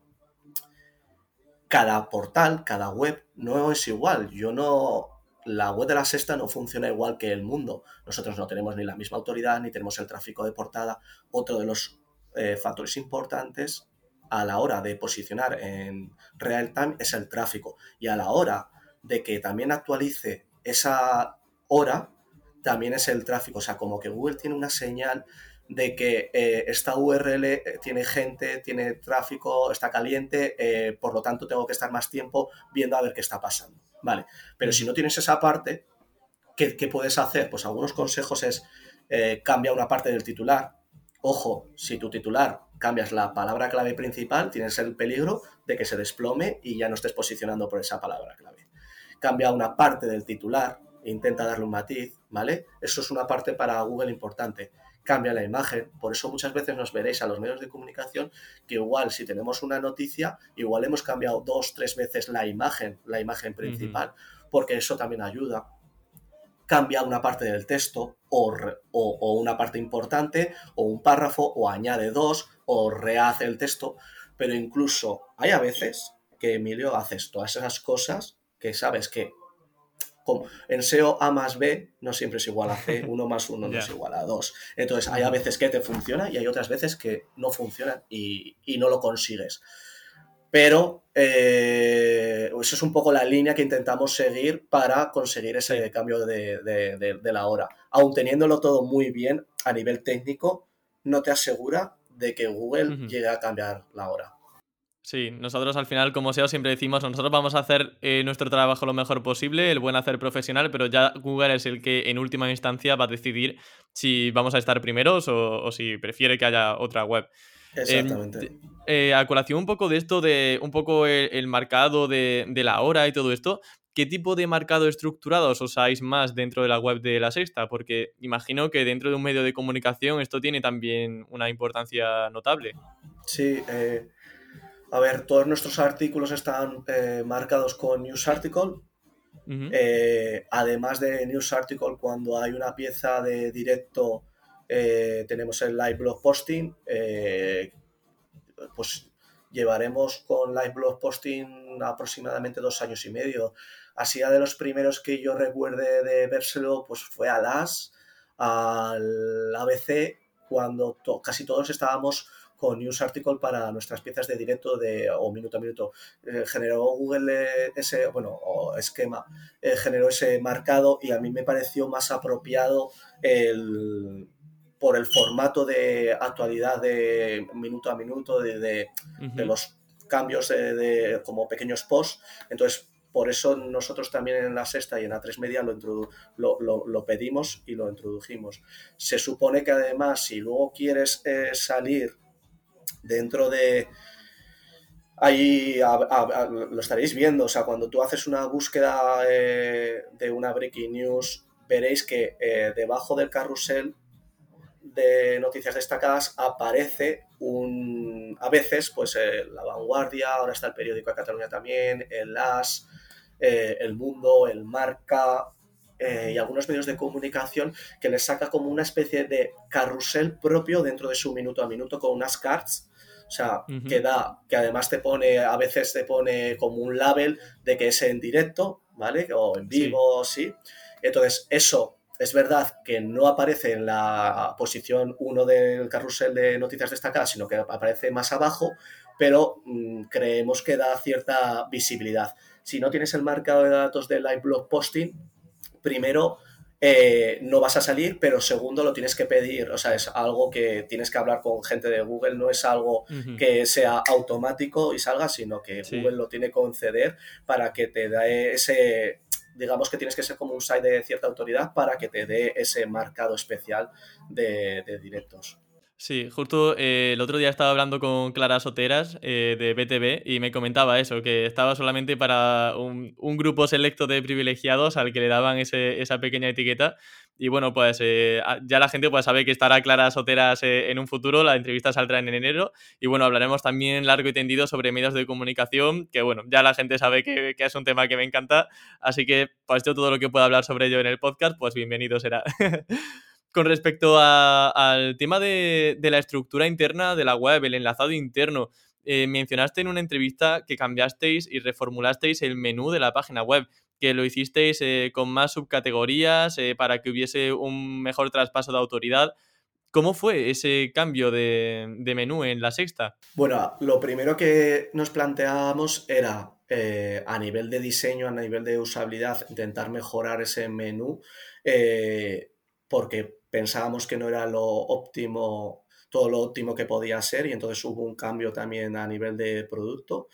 B: cada portal, cada web no es igual. Yo no. La web de la sexta no funciona igual que el mundo. Nosotros no tenemos ni la misma autoridad, ni tenemos el tráfico de portada. Otro de los eh, factores importantes a la hora de posicionar en real time es el tráfico. Y a la hora de que también actualice esa hora, también es el tráfico. O sea, como que Google tiene una señal de que eh, esta URL eh, tiene gente, tiene tráfico, está caliente, eh, por lo tanto tengo que estar más tiempo viendo a ver qué está pasando. Vale, pero si no tienes esa parte, ¿qué, puedes hacer? Pues algunos consejos es cambia una parte del titular. Ojo, si tu titular cambias la palabra clave principal, tienes el peligro de que se desplome y ya no estés posicionando por esa palabra clave. Cambia una parte del titular, intenta darle un matiz, ¿vale? Eso es una parte para Google importante. Cambia la imagen, por eso muchas veces nos veréis a los medios de comunicación que igual si tenemos una noticia, igual hemos cambiado dos, tres veces la imagen, la imagen principal, porque eso también ayuda. Cambia una parte del texto o, o, una parte importante o un párrafo o añade dos o rehace el texto, pero incluso hay a veces que Emilio haces todas esas cosas que sabes que como en SEO A más B no siempre es igual a C, 1 más 1 no es igual a 2. Entonces hay a veces que te funciona y hay otras veces que no funciona y, no lo consigues. Pero eh, eso es un poco la línea que intentamos seguir para conseguir ese cambio de, la hora. Aun teniéndolo todo muy bien a nivel técnico, no te asegura de que Google llegue a cambiar la hora.
A: Sí, nosotros al final, como SEO, siempre decimos, nosotros vamos a hacer eh, nuestro trabajo lo mejor posible, el buen hacer profesional, pero ya Google es el que en última instancia va a decidir si vamos a estar primeros o, si prefiere que haya otra web.
B: Exactamente.
A: Eh, a colación un poco de esto, de un poco el, marcado de, la hora y todo esto, ¿qué tipo de marcado estructurado os usáis más dentro de la web de la sexta? Porque imagino que dentro de un medio de comunicación esto tiene también una importancia notable.
B: Sí, eh, a ver, todos nuestros artículos están eh, marcados con News Article. Eh, además de News Article, cuando hay una pieza de directo, eh, tenemos el live blog posting. pues llevaremos con live blog posting aproximadamente dos años y medio. Así de los primeros que yo recuerde de vérselo, pues fue a LAS, al ABC, cuando casi todos estábamos con News Article para nuestras piezas de directo de, o minuto a minuto. Eh, generó Google ese, bueno, o esquema, eh, generó ese marcado y a mí me pareció más apropiado el, por el formato de actualidad de minuto a minuto, de, de, los cambios de, como pequeños posts. Entonces, por eso nosotros también en la sexta y en la 3 media lo, lo, lo, pedimos y lo introdujimos. Se supone que además, si luego quieres eh, salir dentro de... Ahí lo estaréis viendo, o sea, cuando tú haces una búsqueda eh, de una breaking news, veréis que eh, debajo del carrusel de noticias destacadas aparece un, a veces, pues eh, La Vanguardia, ahora está el periódico de Cataluña también, el AS, El Mundo, el Marca y algunos medios de comunicación que les saca como una especie de carrusel propio dentro de su minuto a minuto con unas cards o sea, que da, que además te pone, a veces te pone como un label de que es en directo, ¿vale? O en vivo, sí. Entonces, eso es verdad que no aparece en la posición 1 del carrusel de noticias destacadas, sino que aparece más abajo, pero mm, creemos que da cierta visibilidad. Si no tienes el marcado de datos de live blog posting, primero eh, no vas a salir, pero segundo lo tienes que pedir, o sea, es algo que tienes que hablar con gente de Google, no es algo que sea automático y salga, sino que Google lo tiene que conceder para que te dé ese, digamos que tienes que ser como un site de cierta autoridad para que te dé ese marcado especial de directos.
A: Sí, justo eh, el otro día estaba hablando con Clara Soteras eh, de BTV y me comentaba eso, que estaba solamente para un, grupo selecto de privilegiados al que le daban esa pequeña etiqueta. Y bueno, pues eh, ya la gente pues, sabe que estará Clara Soteras en un futuro, la entrevista saldrá en enero. Y bueno, hablaremos también largo y tendido sobre medios de comunicación, que bueno, ya la gente sabe que, que es un tema que me encanta. Así que pues yo todo lo que pueda hablar sobre ello en el podcast, pues bienvenido será. Con respecto al tema de, la estructura interna de la web, el enlazado interno, eh, mencionaste en una entrevista que cambiasteis y reformulasteis el menú de la página web, que lo hicisteis eh, con más subcategorías eh, para que hubiese un mejor traspaso de autoridad. ¿Cómo fue ese cambio de, menú en la sexta?
B: Bueno, lo primero que nos planteábamos era a nivel de diseño, a nivel de usabilidad, intentar mejorar ese menú, porque pensábamos que no era lo óptimo, todo lo óptimo que podía ser y entonces hubo un cambio también a nivel de producto.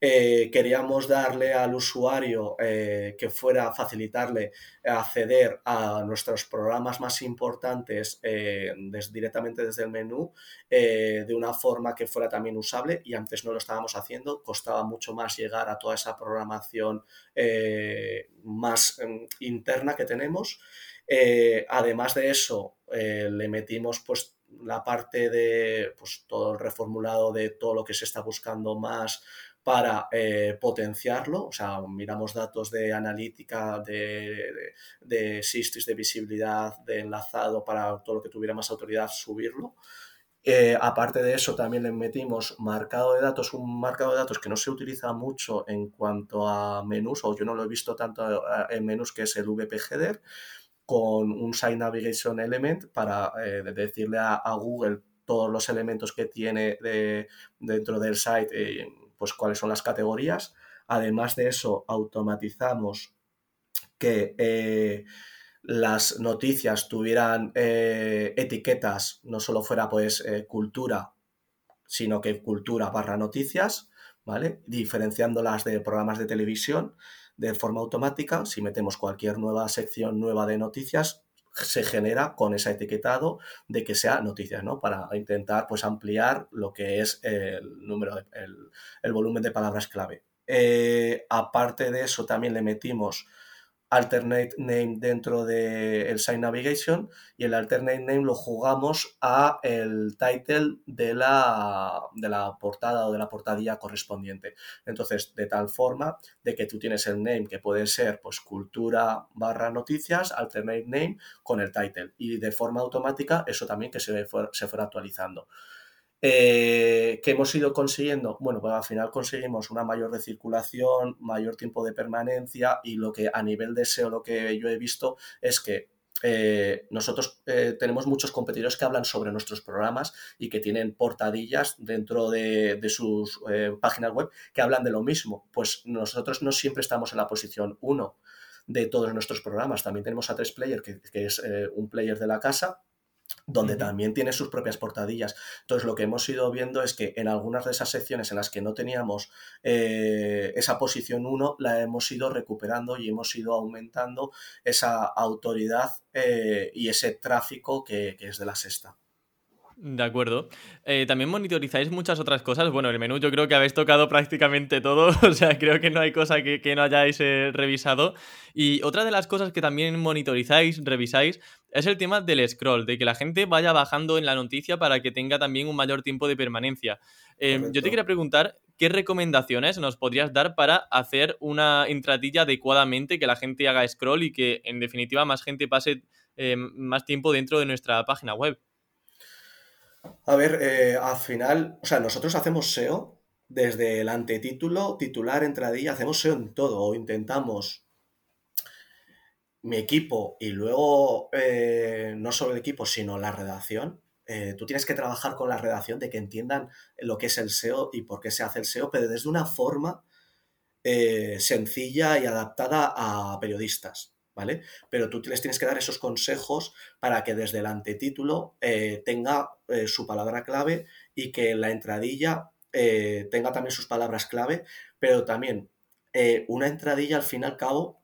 B: eh, queríamos darle al usuario eh, que fuera facilitarle acceder a nuestros programas más importantes eh, directamente desde el menú de una forma que fuera también usable y antes no lo estábamos haciendo, costaba mucho más llegar a toda esa programación más em, interna que tenemos. Además de eso, le metimos pues la parte de pues, todo el reformulado de todo lo que se está buscando más para eh, potenciarlo, o sea, miramos datos de analítica, de, de, de visibilidad, de enlazado para todo lo que tuviera más autoridad, subirlo. Eh, aparte de eso, también le metimos marcado de datos, un marcado de datos que no se utiliza mucho en cuanto a menús, o yo no lo he visto tanto eh, en menús, que es el VP Header, con un Site Navigation Element para decirle a, Google todos los elementos que tiene dentro del site pues cuáles son las categorías. Además de eso, automatizamos que eh, las noticias tuvieran eh, etiquetas, no solo fuera pues eh, cultura, sino que cultura barra noticias, ¿vale? Diferenciándolas de programas de televisión de forma automática. Si metemos cualquier nueva sección nueva de noticias, se genera con ese etiquetado de que sea noticias, ¿no? Para intentar pues ampliar lo que es el número, el, el volumen de palabras clave. Eh, aparte de eso, también le metimos alternate name dentro del el Sign Navigation y el alternate name lo jugamos a el title de la, de la portada o de la portadilla correspondiente. Entonces, de tal forma de que tú tienes el name que puede ser pues cultura barra noticias, alternate name con el title y de forma automática eso también que se, se fuera actualizando. Eh, ¿Qué hemos ido consiguiendo? Bueno, pues al final conseguimos una mayor recirculación, mayor tiempo de permanencia y lo que a nivel de SEO lo que yo he visto es que eh, nosotros eh, tenemos muchos competidores que hablan sobre nuestros programas y que tienen portadillas dentro de, sus páginas web que hablan de lo mismo. Pues nosotros no siempre estamos en la posición 1 de todos nuestros programas. También tenemos a 3Player, que, que es un player de la casa, donde también tiene sus propias portadillas. Entonces, lo que hemos ido viendo es que en algunas de esas secciones en las que no teníamos eh, esa posición 1, la hemos ido recuperando y hemos ido aumentando esa autoridad eh, y ese tráfico que, es de la sexta.
A: De acuerdo. Eh, también monitorizáis muchas otras cosas. Bueno, el menú yo creo que habéis tocado prácticamente todo, o sea, creo que no hay cosa que, no hayáis revisado. Y otra de las cosas que también monitorizáis, revisáis, es el tema del scroll, de que la gente vaya bajando en la noticia para que tenga también un mayor tiempo de permanencia. Em, yo te quería preguntar, ¿qué recomendaciones nos podrías dar para hacer una entradilla adecuadamente, que la gente haga scroll y que en definitiva más gente pase más tiempo dentro de nuestra página web?
B: A ver, eh, al final, o sea, nosotros hacemos SEO desde el antetítulo, titular, entradilla, hacemos SEO en todo, o intentamos mi equipo y luego eh, no solo el equipo, sino la redacción, eh, tú tienes que trabajar con la redacción de que entiendan lo que es el SEO y por qué se hace el SEO, pero desde una forma sencilla y adaptada a periodistas, ¿vale? Pero tú les tienes que dar esos consejos para que desde el antetítulo tenga su palabra clave y que la entradilla tenga también sus palabras clave, pero también una entradilla al fin y al cabo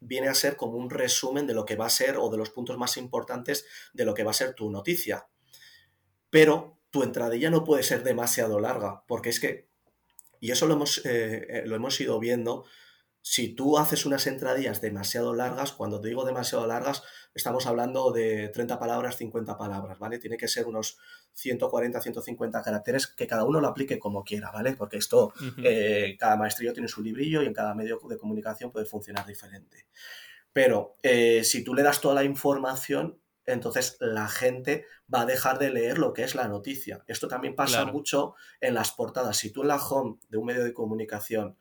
B: viene a ser como un resumen de lo que va a ser o de los puntos más importantes de lo que va a ser tu noticia. Pero tu entradilla no puede ser demasiado larga, porque es que, y eso lo hemos, eh, eh, lo hemos ido viendo si tú haces unas entradillas demasiado largas, cuando te digo demasiado largas, estamos hablando de 30 palabras, 50 palabras, ¿vale? Tiene que ser unos 140, 150 caracteres que cada uno lo aplique como quiera, ¿vale? Porque esto, eh, cada maestrillo tiene su librillo y en cada medio de comunicación puede funcionar diferente. Pero eh, si tú le das toda la información, entonces la gente va a dejar de leer lo que es la noticia. Esto también pasa mucho en las portadas. Si tú en la home de un medio de comunicación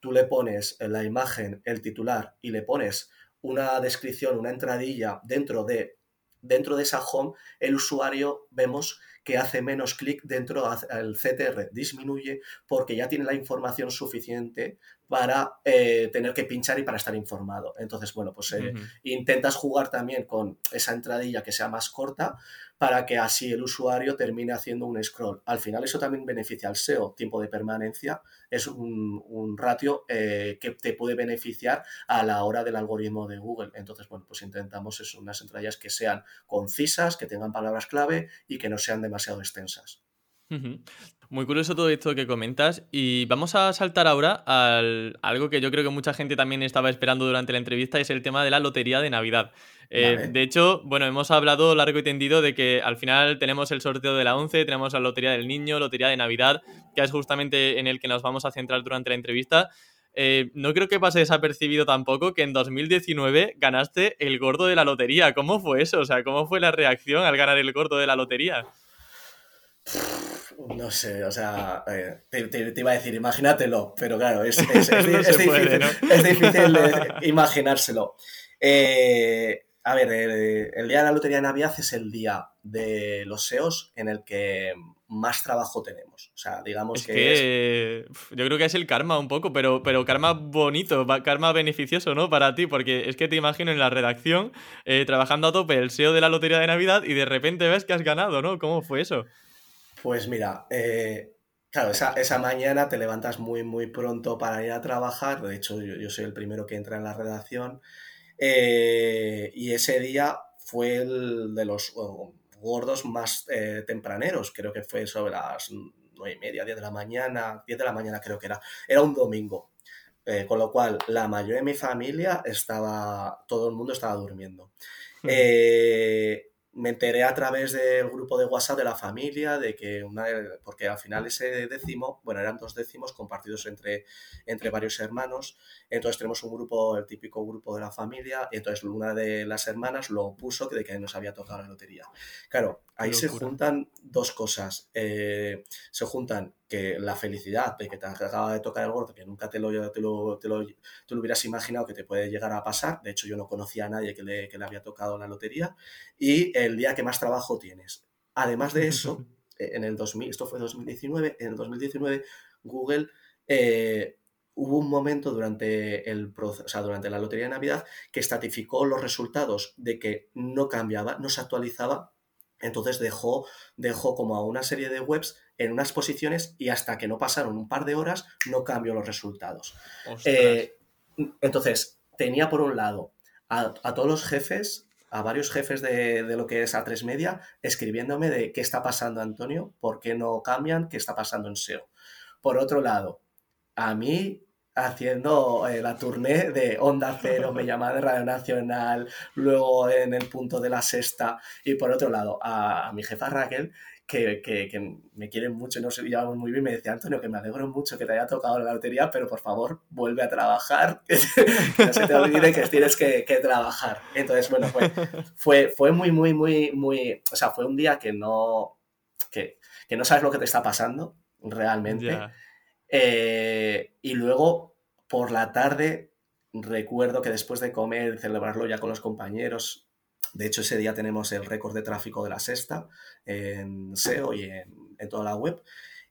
B: tú le pones la imagen el titular y le pones una descripción, una entradilla dentro de, dentro de esa home, el usuario vemos que hace menos clic dentro del CTR, disminuye porque ya tiene la información suficiente para eh, tener que pinchar y para estar informado. Entonces, bueno, pues eh, intentas jugar también con esa entradilla que sea más corta, para que así el usuario termine haciendo un scroll. Al final eso también beneficia al SEO, tiempo de permanencia, es un, ratio eh, que te puede beneficiar a la hora del algoritmo de Google. Entonces, bueno, pues intentamos eso, unas entradas que sean concisas, que tengan palabras clave y que no sean demasiado extensas.
A: Muy curioso todo esto que comentas y vamos a saltar ahora al algo que yo creo que mucha gente también estaba esperando durante la entrevista, es el tema de la lotería de Navidad. Eh, de hecho, bueno, hemos hablado largo y tendido de que al final tenemos el sorteo de la 11, tenemos la lotería del niño, lotería de Navidad, que es justamente en el que nos vamos a centrar durante la entrevista. Eh, no creo que pase desapercibido tampoco que en 2019 ganaste el gordo de la lotería. ¿Cómo fue eso? O sea, ¿cómo fue la reacción al ganar el gordo de la lotería?
B: No sé, o sea, eh, te, iba a decir, imagínatelo, pero claro, es, difícil, imaginárselo. Eh, a ver, el, día de la Lotería de Navidad es el día de los SEOs en el que más trabajo tenemos. O sea, digamos
A: que, Yo creo que es el karma un poco, pero, pero karma bonito, karma beneficioso, ¿no? Para ti, porque es que te imagino en la redacción eh, trabajando a tope el SEO de la Lotería de Navidad y de repente ves que has ganado, ¿no? ¿Cómo fue eso?
B: Pues mira, eh, claro, esa, mañana te levantas muy, muy pronto para ir a trabajar. De hecho, yo, soy el primero que entra en la redacción. Eh, y ese día fue el de los gordos más eh, tempraneros. Creo que fue sobre las nueve y media, diez de la mañana, diez de la mañana creo que era. Era un domingo. con lo cual, la mayoría de mi familia estaba, todo el mundo estaba durmiendo. Eh, me enteré a través del grupo de WhatsApp de la familia de que una porque al final ese décimo, bueno, eran dos décimos compartidos entre, entre varios hermanos, entonces tenemos un grupo, el típico grupo de la familia, entonces una de las hermanas lo puso de que nos había tocado la lotería. Claro, ahí se juntan dos cosas, eh, se juntan que la felicidad de que te acaba de tocar el gordo, que nunca te lo, te lo, te lo, hubieras imaginado que te puede llegar a pasar, de hecho yo no conocía a nadie que le, que le había tocado la lotería, y el día que más trabajo tienes. Además de eso, eh, en el 2000, esto fue 2019, en el 2019 Google eh, hubo un momento durante, el o sea, durante la lotería de Navidad que estatificó los resultados de que no cambiaba, no se actualizaba entonces dejó, dejó como a una serie de webs en unas posiciones y hasta que no pasaron un par de horas no cambió los resultados. Eh, entonces, tenía por un lado a, todos los jefes, a varios jefes de, de, lo que es A3 Media, escribiéndome de qué está pasando, Antonio, por qué no cambian, qué está pasando en SEO. Por otro lado, a mí haciendo eh, la tournée de Onda Cero, me llama de Radio Nacional, luego en el punto de la sexta, y por otro lado, a, mi jefa Raquel, que, que, me quiere mucho y nos llevamos muy bien, me decía, Antonio, que me alegro mucho que te haya tocado la lotería, pero por favor, vuelve a trabajar, que no se te olvide que tienes que, que trabajar. Entonces, bueno, fue, fue, fue, muy, muy, muy, muy, o sea, fue un día que no, que, que no sabes lo que te está pasando realmente. Eh, y luego, por la tarde, recuerdo que después de comer, celebrarlo ya con los compañeros, de hecho ese día tenemos el récord de tráfico de la sexta en SEO y en, toda la web.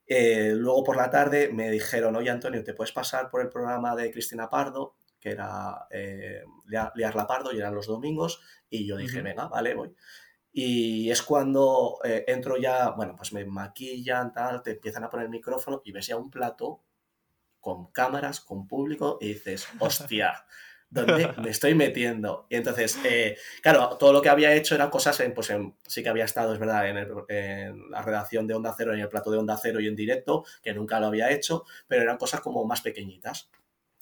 B: Eh, luego por la tarde me dijeron, oye Antonio, ¿te puedes pasar por el programa de Cristina Pardo? que era eh, Liarla Pardo y eran los domingos, y yo dije, venga, vale, voy. Y es cuando eh, entro ya, bueno, pues me maquillan, tal, te empiezan a poner el micrófono y ves ya un plato con cámaras, con público y dices, hostia, ¿dónde me estoy metiendo? Y entonces, eh, claro, todo lo que había hecho eran cosas, en, pues sí que había estado, es verdad, en, la redacción de Onda Cero, en el plato de Onda Cero y en directo, que nunca lo había hecho, pero eran cosas como más pequeñitas.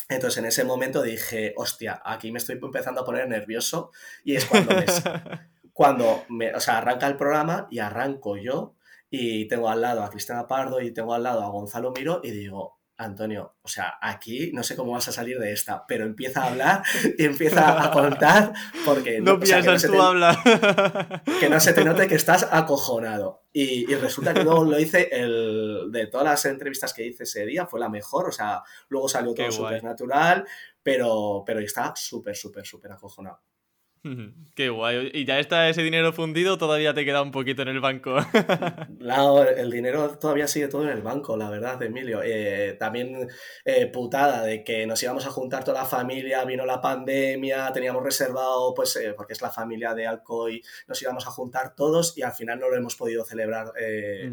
B: Entonces en ese momento dije, hostia, aquí me estoy empezando a poner nervioso y es cuando me, cuando me, o sea, arranca el programa y arranco yo y tengo al lado a Cristina Pardo y tengo al lado a Gonzalo Miro y digo, Antonio, o sea, aquí no sé cómo vas a salir de esta, pero empieza a hablar y empieza a contar porque
A: no, piensas tú hablar.
B: Que no se te note que estás acojonado. Y, resulta que luego lo hice, el, de todas las entrevistas que hice ese día, fue la mejor, o sea, luego salió todo súper natural, pero, pero está súper, súper, súper acojonado.
A: Qué guay. ¿Y ya está ese dinero fundido todavía te queda un poquito en el banco?
B: el dinero todavía sigue todo en el banco, la verdad, Emilio. Eh, también eh, putada de que nos íbamos a juntar toda la familia, vino la pandemia, teníamos reservado, pues, eh, porque es la familia de Alcoy, nos íbamos a juntar todos y al final no lo hemos podido celebrar.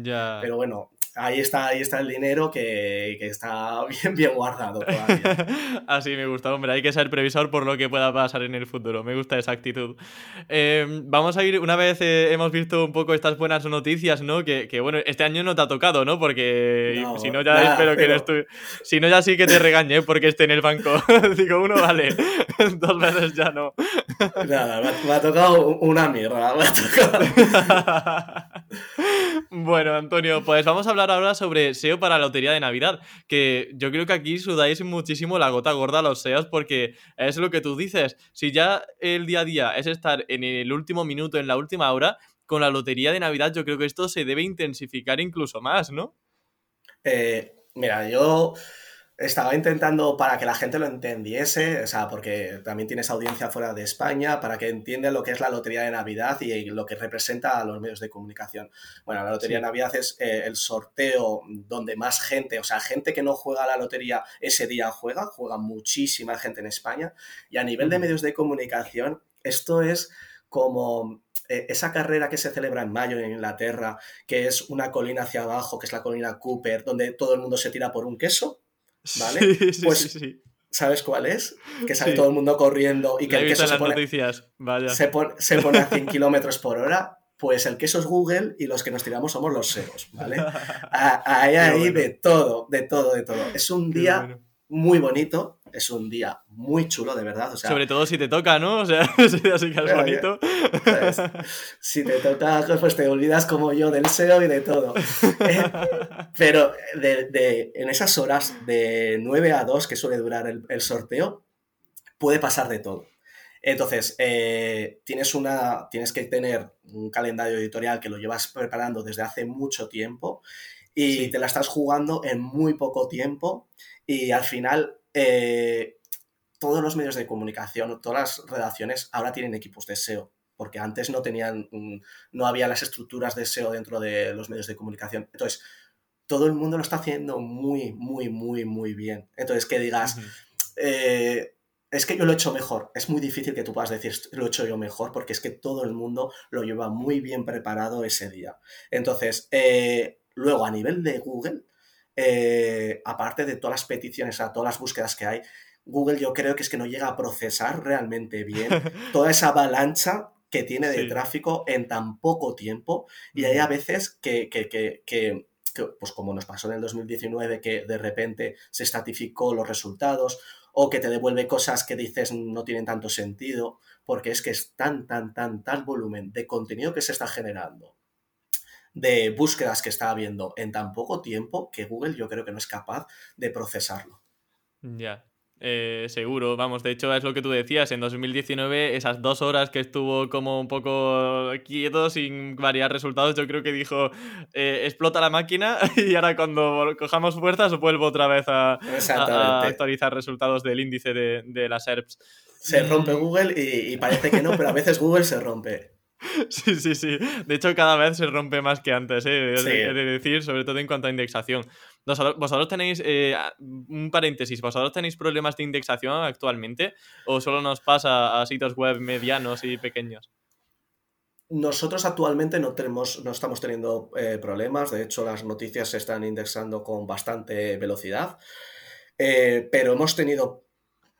B: Ya. Pero bueno, ahí está, ahí está el dinero que, está bien, bien guardado todavía.
A: Así me gusta, hombre, hay que ser previsor por lo que pueda pasar en el futuro. Me gusta esa actitud. Em, vamos a ir, una vez eh, hemos visto un poco estas buenas noticias, ¿no? Que, bueno, este año no te ha tocado, ¿no? Porque si no ya espero que no Si no ya sí que te regañe porque esté en el banco. Digo, uno vale, dos veces ya no.
B: Nada, me ha, tocado una mierda, me ha tocado.
A: bueno, Antonio, pues vamos a hablar ahora sobre SEO para la lotería de Navidad, que yo creo que aquí sudáis muchísimo la gota gorda a los SEOs porque es lo que tú dices, si ya el día a día es estar en el último minuto, en la última hora, con la lotería de Navidad yo creo que esto se debe intensificar incluso más, ¿no?
B: Eh, mira, yo estaba intentando para que la gente lo entendiese, o sea, porque también tienes audiencia fuera de España, para que entiendan lo que es la Lotería de Navidad y lo que representa a los medios de comunicación. Bueno, la Lotería de Navidad es eh, el sorteo donde más gente, o sea, gente que no juega a la lotería ese día juega, juega muchísima gente en España. Y a nivel de medios de comunicación, esto es como eh, esa carrera que se celebra en mayo en Inglaterra, que es una colina hacia abajo, que es la colina Cooper, donde todo el mundo se tira por un queso ¿vale? pues, ¿sabes cuál es? Que sale todo el mundo corriendo y que el queso se pone, Se, se pone a 100 kilómetros por hora. Pues el queso es Google y los que nos tiramos somos los SEOs, ¿vale? Hay ahí de todo, de todo, de todo. Es un día muy bonito, es un día muy chulo, de verdad.
A: Sobre todo si te toca, ¿no? O sea, así que es bonito.
B: si te toca, pues te olvidas como yo del SEO y de todo. Eh, pero de, en esas horas de 9 a 2 que suele durar el, sorteo, puede pasar de todo. Entonces, eh, tienes, una, tienes que tener un calendario editorial que lo llevas preparando desde hace mucho tiempo y te la estás jugando en muy poco tiempo y al final eh, todos los medios de comunicación, todas las redacciones ahora tienen equipos de SEO, porque antes no tenían, no había las estructuras de SEO dentro de los medios de comunicación. Entonces, todo el mundo lo está haciendo muy, muy, muy, muy bien. Entonces, que digas, eh, es que yo lo he hecho mejor. Es muy difícil que tú puedas decir, lo he hecho yo mejor, porque es que todo el mundo lo lleva muy bien preparado ese día. Entonces, eh, luego a nivel de Google, eh, aparte de todas las peticiones, a todas las búsquedas que hay, Google yo creo que es que no llega a procesar realmente bien toda esa avalancha que tiene de tráfico en tan poco tiempo. Y hay a veces que, que, pues como nos pasó en el 2019, que de repente se estatificó los resultados o que te devuelve cosas que dices no tienen tanto sentido, porque es que es tan, tan, tan, tal volumen de contenido que se está generando de búsquedas que está habiendo en tan poco tiempo que Google yo creo que no es capaz de procesarlo.
A: Ya, eh, seguro, vamos, de hecho es lo que tú decías, en 2019 esas dos horas que estuvo como un poco quieto sin variar resultados, yo creo que dijo eh, explota la máquina y ahora cuando cojamos fuerzas vuelvo otra vez a, actualizar resultados del índice de, de las SERPs.
B: Se rompe Google y, y parece que no, pero a veces Google se rompe.
A: Sí, sí, sí. De hecho, cada vez se rompe más que antes, ¿eh? de, decir, sobre todo en cuanto a indexación. ¿Vosotros, tenéis, eh, un paréntesis, ¿vosotros tenéis problemas de indexación actualmente o solo nos pasa a sitios web medianos y pequeños?
B: Nosotros actualmente no, tenemos, no estamos teniendo eh, problemas, de hecho las noticias se están indexando con bastante velocidad, pero hemos tenido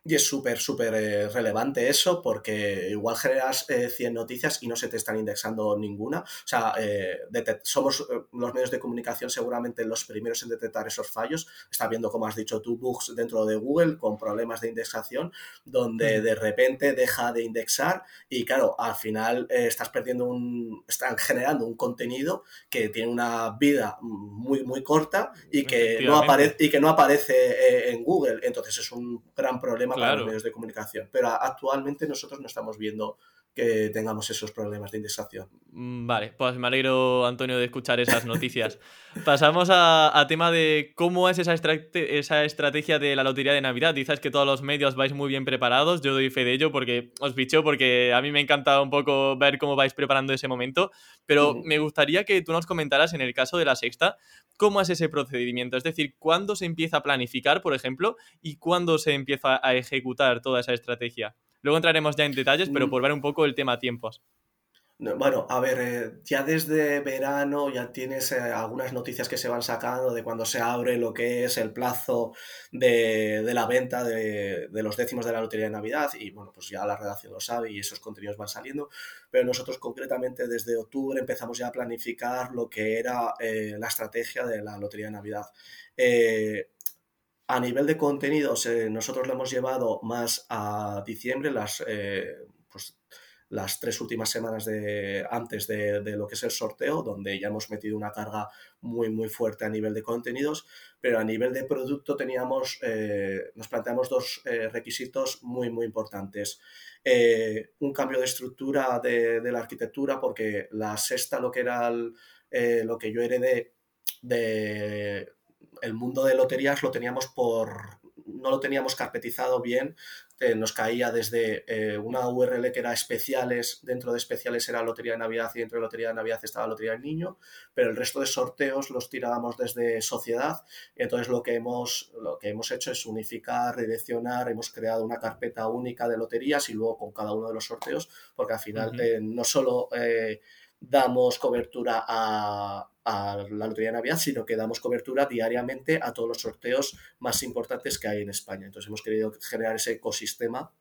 B: y es súper, súper eh, relevante eso porque igual generas 100 eh, noticias y no se te están indexando ninguna. O sea, eh, somos los medios de comunicación seguramente los primeros en detectar esos fallos. Está viendo, como has dicho tú, bugs dentro de Google con problemas de indexación donde de repente deja de indexar y claro, al final estás perdiendo un... están generando un contenido que tiene una vida muy, muy corta y que, no, aparece, y que no aparece en Google. Entonces es un gran problema los medios de comunicación. Pero actualmente nosotros no estamos viendo que tengamos esos problemas de indexación.
A: Mm, vale, pues me alegro, Antonio, de escuchar esas noticias. Pasamos a, tema de cómo es esa, esa estrategia de la lotería de Navidad. Dices que todos los medios vais muy bien preparados. Yo doy fe de ello porque os bicho, porque a mí me encanta un poco ver cómo vais preparando ese momento. Pero me gustaría que tú nos comentaras en el caso de la sexta, cómo es ese procedimiento. Es decir, cuándo se empieza a planificar, por ejemplo, y cuándo se empieza a ejecutar toda esa estrategia. Luego entraremos ya en detalles, pero mm. por ver un poco el tema tiempos.
B: Bueno, a ver, eh, ya desde verano ya tienes eh, algunas noticias que se van sacando de cuando se abre lo que es el plazo de, la venta de, los décimos de la Lotería de Navidad y bueno, pues ya la redacción lo sabe y esos contenidos van saliendo, pero nosotros concretamente desde octubre empezamos ya a planificar lo que era eh, la estrategia de la Lotería de Navidad. A nivel de contenidos, eh, nosotros lo hemos llevado más a diciembre, las, eh, pues, las tres últimas semanas de, antes de, lo que es el sorteo, donde ya hemos metido una carga muy, muy fuerte a nivel de contenidos, pero a nivel de producto teníamos, eh, nos planteamos dos requisitos muy, muy importantes. un cambio de estructura de, la arquitectura, porque la sexta, lo que era lo que yo heredé de el mundo de loterías lo teníamos por, no lo teníamos carpetizado bien, eh, nos caía desde eh, una URL que era especiales, dentro de especiales era Lotería de Navidad y dentro de Lotería de Navidad estaba Lotería del Niño, pero el resto de sorteos los tirábamos desde sociedad, entonces lo que hemos, lo que hemos hecho es unificar, redireccionar, hemos creado una carpeta única de loterías y luego con cada uno de los sorteos, porque al final eh, no solo damos cobertura a, la Lotería de Navidad, sino que damos cobertura diariamente a todos los sorteos más importantes que hay en España. Entonces hemos querido generar ese ecosistema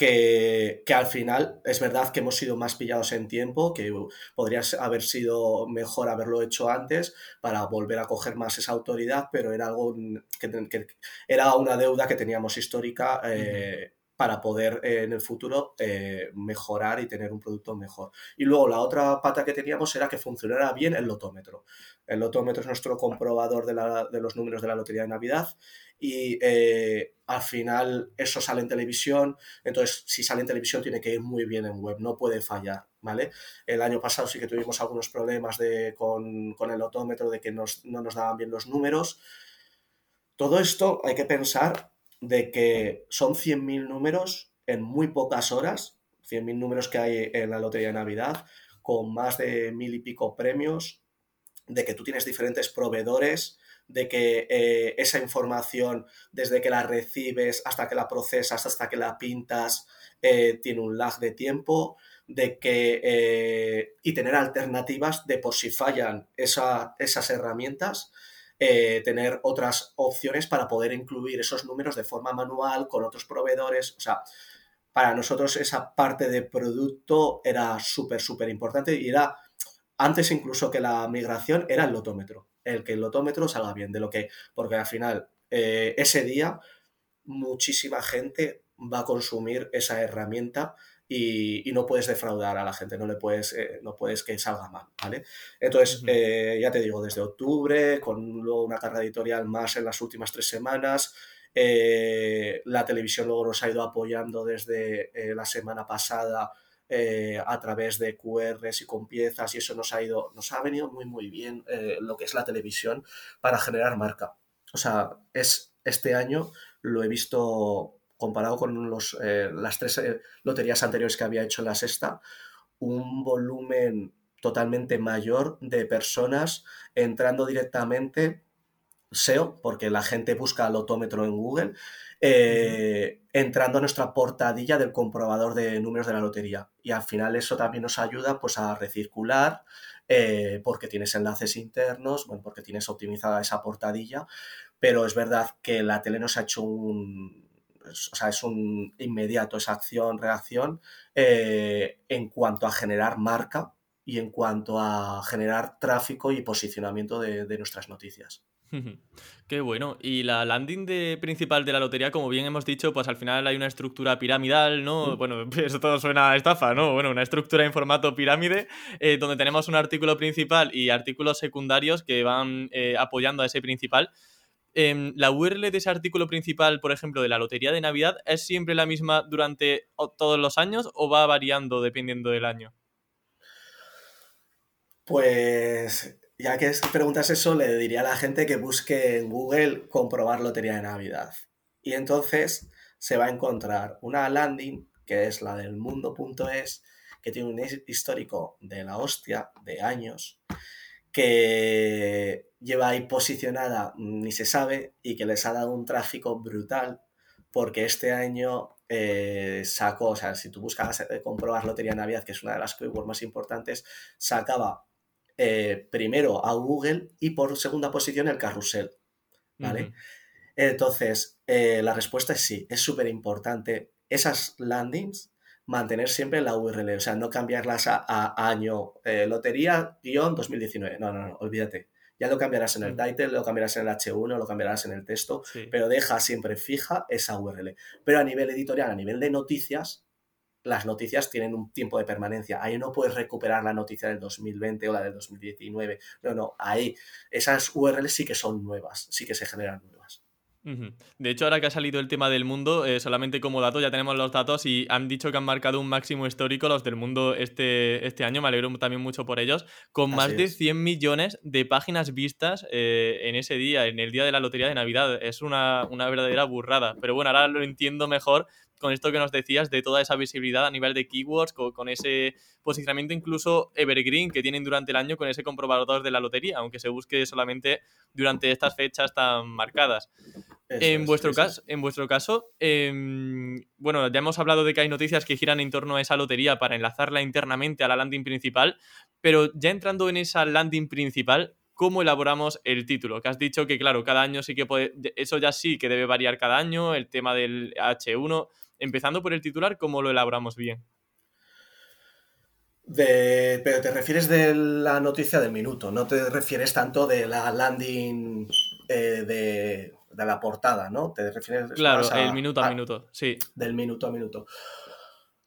B: que, al final es verdad que hemos sido más pillados en tiempo, que podría haber sido mejor haberlo hecho antes para volver a coger más esa autoridad, pero era algo que, era una deuda que teníamos histórica. Eh, para poder eh, en el futuro eh, mejorar y tener un producto mejor. Y luego la otra pata que teníamos era que funcionara bien el lotómetro. El lotómetro es nuestro comprobador de, los números de la Lotería de Navidad y eh, al final eso sale en televisión, entonces si sale en televisión tiene que ir muy bien en web, no puede fallar, ¿vale? El año pasado sí que tuvimos algunos problemas de, con, el lotómetro de que no nos daban bien los números. Todo esto hay que pensar de que son 100.000 números en muy pocas horas, 100.000 números que hay en la Lotería de Navidad, con más de mil y pico premios, de que tú tienes diferentes proveedores, de que eh, esa información, desde que la recibes hasta que la procesas, hasta que la pintas, eh, tiene un lag de tiempo, de que, eh, y tener alternativas de por si fallan esas herramientas, eh, tener otras opciones para poder incluir esos números de forma manual con otros proveedores. O sea, para nosotros esa parte de producto era súper, súper importante y era antes incluso que la migración era el lotómetro, el que el lotómetro salga bien, de lo que, porque al final eh, ese día muchísima gente va a consumir esa herramienta y, no puedes defraudar a la gente, no le puedes, eh, no puedes que salga mal, ¿vale? Entonces, eh, ya te digo, desde octubre, con luego una carga editorial más en las últimas tres semanas, eh, la televisión luego nos ha ido apoyando desde la semana pasada a través de QRs y con piezas y eso nos ha ido, nos ha venido muy muy bien lo que es la televisión para generar marca. O sea, es este año lo he visto comparado con los, eh, las tres eh, loterías anteriores que había hecho en la sexta, un volumen totalmente mayor de personas entrando directamente SEO, porque la gente busca el otómetro en Google, eh, entrando a nuestra portadilla del comprobador de números de la lotería. Y al final eso también nos ayuda pues, a recircular, porque tienes enlaces internos, bueno, porque tienes optimizada esa portadilla, pero es verdad que la tele nos ha hecho un, o sea, es un inmediato, esa acción, reacción, eh, en cuanto a generar marca y en cuanto a generar tráfico y posicionamiento de, nuestras noticias.
A: Qué bueno. Y la landing de, principal de la lotería, como bien hemos dicho, pues al final hay una estructura piramidal, ¿no? Bueno, eso todo suena a estafa, ¿no? Bueno, una estructura en formato pirámide, eh, donde tenemos un artículo principal y artículos secundarios que van eh, apoyando a ese principal. Em, la URL de ese artículo principal, por ejemplo, de la Lotería de Navidad, ¿es siempre la misma durante todos los años o va variando dependiendo del año?
B: Pues ya que preguntas eso, le diría a la gente que busque en Google comprobar Lotería de Navidad. Y entonces se va a encontrar una landing, que es la del mundo.es, que tiene un histórico de la hostia de años, que lleva ahí posicionada ni se sabe y que les ha dado un tráfico brutal porque este año eh, sacó, o sea, si tú buscas eh, comprobar Lotería Navidad, que es una de las keywords más importantes, sacaba eh, primero a Google y por segunda posición el carrusel, ¿vale? Entonces, la respuesta es sí, es súper importante esas landings mantener siempre la URL, o sea, no cambiarlas a, año lotería-2019, no, no, no, olvídate ya lo cambiarás en el title, lo cambiarás en el H1, lo cambiarás en el texto, pero deja siempre fija esa URL. Pero a nivel editorial, a nivel de noticias, las noticias tienen un tiempo de permanencia. Ahí no puedes recuperar la noticia del 2020 o la del 2019. No, no, ahí esas URLs sí que son nuevas, sí que se generan nuevas.
A: De hecho, ahora que ha salido el tema del mundo, eh, solamente como dato, ya tenemos los datos y han dicho que han marcado un máximo histórico los del mundo este, este año, me alegro también mucho por ellos, con más de 100 millones de páginas vistas eh, en ese día, en el día de la Lotería de Navidad. Es una, una verdadera burrada. Pero bueno, ahora lo entiendo mejor con esto que nos decías de toda esa visibilidad a nivel de keywords, con, ese posicionamiento incluso evergreen que tienen durante el año con ese comprobador de la lotería, aunque se busque solamente durante estas fechas tan marcadas. en, vuestro caso, en vuestro caso, bueno, ya hemos hablado de que hay noticias que giran en torno a esa lotería para enlazarla internamente a la landing principal, pero ya entrando en esa landing principal, cómo elaboramos el título. Que has dicho que, claro, cada año sí que puede. Eso ya sí que debe variar cada año, el tema del H1 empezando por el titular, ¿cómo lo elaboramos bien?
B: pero te refieres de la noticia del minuto, no te refieres tanto de la landing eh, de, la portada, ¿no? Te refieres
A: claro, el minuto a, minuto, sí.
B: Del minuto a minuto.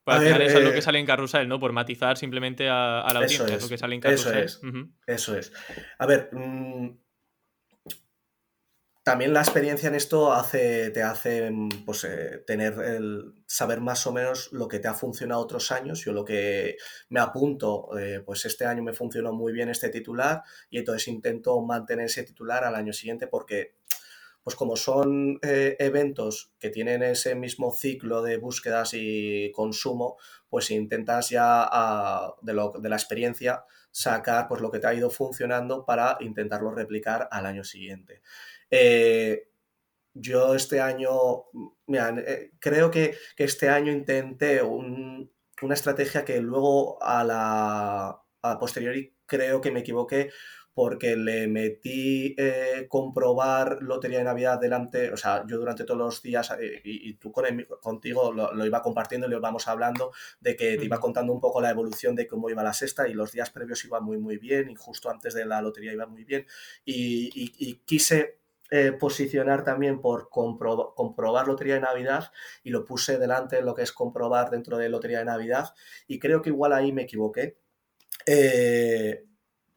A: Pues al final eso es lo que eh, sale en carrusel, ¿no? Por matizar simplemente a, la audiencia,
B: es,
A: lo que sale en carrusel.
B: Eso es. Eso es. A ver, mm, también la experiencia en esto te hace pues, eh, tener el saber más o menos lo que te ha funcionado otros años. Yo lo que me apunto, eh, pues este año me funcionó muy bien este titular y entonces intento mantener ese titular al año siguiente porque, pues como son eh, eventos que tienen ese mismo ciclo de búsquedas y consumo, pues intentas ya de, lo, de la experiencia sacar pues lo que te ha ido funcionando para intentarlo replicar al año siguiente. Eh, yo este año, eh, creo que, este año intenté una estrategia que luego a la a posteriori creo que me equivoqué porque le metí eh, comprobar Lotería de Navidad delante, o sea, yo durante todos los días, y, tú contigo lo, iba compartiendo y lo íbamos hablando, de que te iba contando un poco la evolución de cómo iba la sexta y los días previos iba muy, muy bien y justo antes de la lotería iba muy bien. Y quise eh, posicionar también por comprobar Lotería de Navidad y lo puse delante de lo que es comprobar dentro de Lotería de Navidad y creo que igual ahí me equivoqué eh,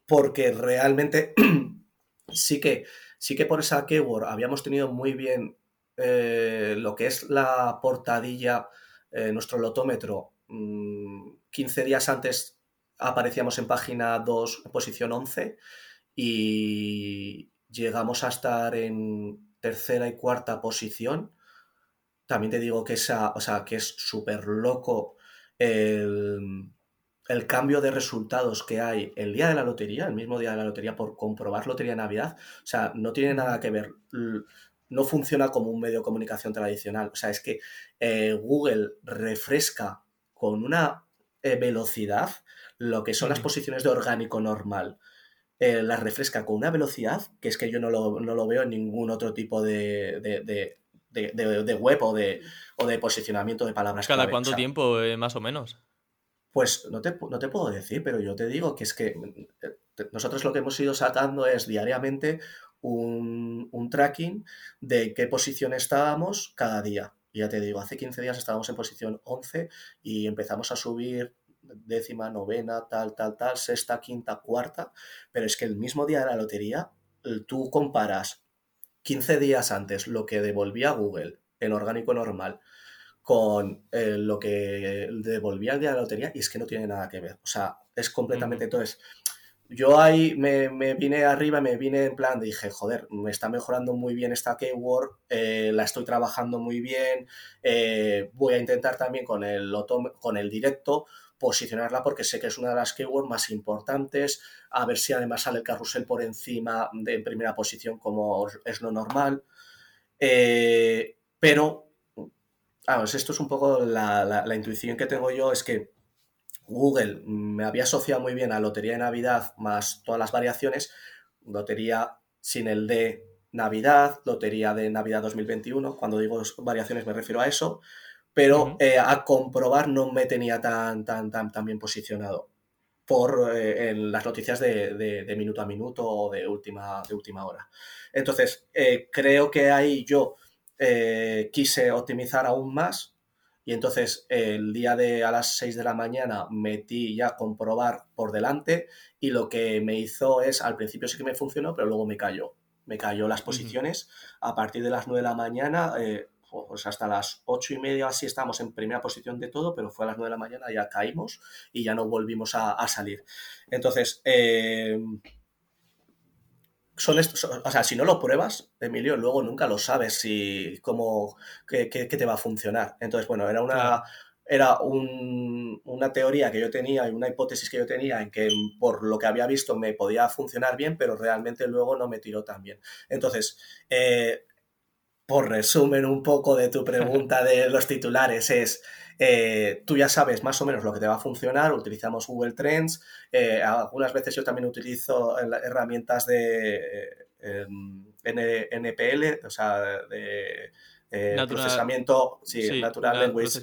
B: porque realmente sí que sí que por esa keyword habíamos tenido muy bien eh, lo que es la portadilla, nuestro lotómetro, 15 mm, días antes aparecíamos en página 2, posición 11 y, llegamos a estar en tercera y cuarta posición. También te digo que, esa, o sea, que es súper loco el, cambio de resultados que hay el día de la lotería, el mismo día de la lotería, por comprobar Lotería de Navidad. O sea, no tiene nada que ver. No funciona como un medio de comunicación tradicional. O sea, es que eh, Google refresca con una eh, velocidad lo que son las posiciones de orgánico normal. Eh, la refresca con una velocidad que es que yo no lo, veo en ningún otro tipo de, de, web o de, o de posicionamiento de palabras.
A: ¿Cada cuánto tiempo, eh, más o menos?
B: Pues no te, no te, puedo decir, pero yo te digo que es que eh, nosotros lo que hemos ido sacando es diariamente un, un tracking de qué posición estábamos cada día. Y ya te digo, hace 15 días estábamos en posición 11 y empezamos a subir décima, novena, tal, tal, tal, sexta, quinta, cuarta, pero es que el mismo día de la lotería tú comparas 15 días antes lo que devolvía Google en orgánico normal con eh, lo que devolvía el día de la lotería y es que no tiene nada que ver. O sea, es completamente... Entonces, yo ahí me, vine arriba, me vine en plan, dije, joder, me está mejorando muy bien esta keyword, eh, la estoy trabajando muy bien, eh, voy a intentar también con el, con el directo posicionarla porque sé que es una de las keywords más importantes, a ver si además sale el carrusel por encima de en primera posición como es lo normal. Eh, pero, vamos, esto es un poco la, la intuición que tengo yo, es que Google me había asociado muy bien a Lotería de Navidad más todas las variaciones, Lotería sin el de Navidad, Lotería de Navidad 2021, cuando digo variaciones me refiero a eso, pero eh, a comprobar no me tenía tan, tan, tan, tan bien posicionado por eh, en las noticias de, minuto a minuto o de última, de última hora. Entonces, eh, creo que ahí yo quise optimizar aún más y entonces el día de a las 6 de la mañana metí ya comprobar por delante y lo que me hizo es, al principio sí que me funcionó, pero luego me cayó. Me cayó las posiciones. A partir de las 9 de la mañana, eh, pues hasta las 8 y media así estamos en primera posición de todo, pero fue a las 9 de la mañana ya caímos y ya no volvimos a, salir. Entonces, eh, son estos, o sea, si no lo pruebas, Emilio, luego nunca lo sabes si cómo qué, te va a funcionar. Entonces, bueno, era una era una teoría que yo tenía y una hipótesis que yo tenía en que por lo que había visto me podía funcionar bien, pero realmente luego no me tiró tan bien. Entonces, eh, por resumen un poco de tu pregunta de los titulares, es eh, tú ya sabes más o menos lo que te va a funcionar, utilizamos Google Trends, eh, algunas veces yo también utilizo herramientas de NPL, o sea, de procesamiento natural, language.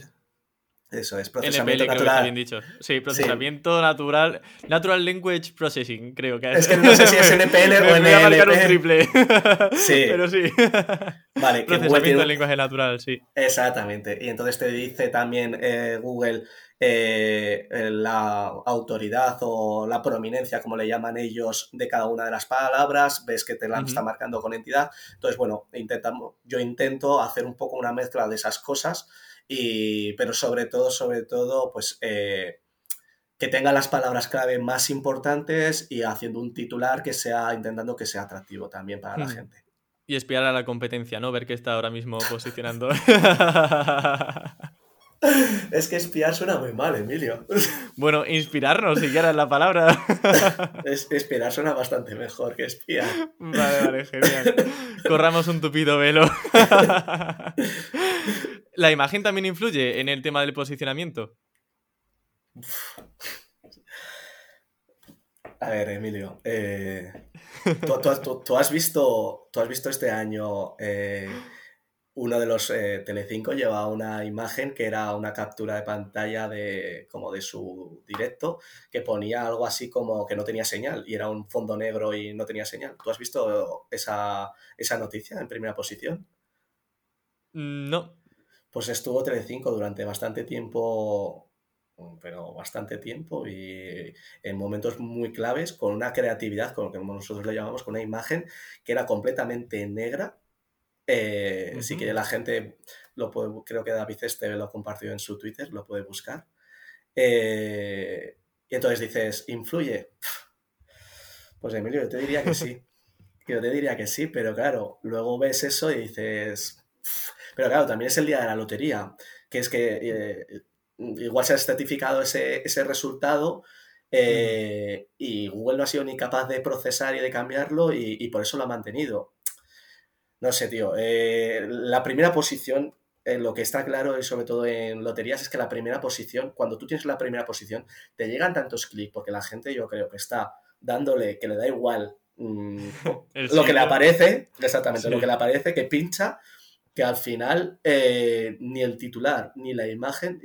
B: Eso es, procesamiento natural.
A: bien dicho. Sí, procesamiento natural. Natural Language Processing, creo que
B: es. Es que no sé si es NPL o NLP. Voy a marcar un triple.
A: Sí. Pero sí.
B: Vale,
A: procesamiento de lenguaje natural, sí.
B: Exactamente. Y entonces te dice también eh, Google eh, la autoridad o la prominencia, como le llaman ellos, de cada una de las palabras. Ves que te la está marcando con entidad. Entonces, bueno, intentamos, yo intento hacer un poco una mezcla de esas cosas y, pero sobre todo, sobre todo, pues eh, que tenga las palabras clave más importantes y haciendo un titular que sea, intentando que sea atractivo también para la hmm. gente.
A: Y espiar a la competencia, ¿no? Ver qué está ahora mismo posicionando.
B: Es que espiar suena muy mal, Emilio.
A: Bueno, inspirarnos, si quieras la palabra.
B: Es, espiar suena bastante mejor que espiar.
A: Vale, vale, genial. Corramos un tupido velo. ¿La imagen también influye en el tema del posicionamiento?
B: A ver, Emilio, eh, ¿tú, has visto, ¿tú has visto este año eh, uno de los eh, Telecinco llevaba una imagen que era una captura de pantalla de como de su directo que ponía algo así como que no tenía señal y era un fondo negro y no tenía señal. ¿Tú has visto esa, esa noticia en primera posición?
A: Mm, no.
B: Pues estuvo Telecinco durante bastante tiempo, pero bastante tiempo y en momentos muy claves con una creatividad, con lo que nosotros le llamamos, con una imagen que era completamente negra eh, si quiere la gente, lo puede, creo que David Este lo compartió en su Twitter, lo puede buscar. Eh, y entonces dices, ¿influye? Pues Emilio, yo te diría que sí. Yo te diría que sí, pero claro, luego ves eso y dices... Pero claro, también es el día de la lotería, que es que eh, igual se ha certificado ese, resultado y Google no ha sido ni capaz de procesar y de cambiarlo y por eso lo ha mantenido. No sé, tío. Eh, la primera posición, en lo que está claro y sobre todo en loterías, es que la primera posición, cuando tú tienes la primera posición, te llegan tantos clics porque la gente yo creo que está dándole, que le da igual mm, lo que le aparece, exactamente, lo que le aparece, que pincha, que al final eh, ni el titular ni la imagen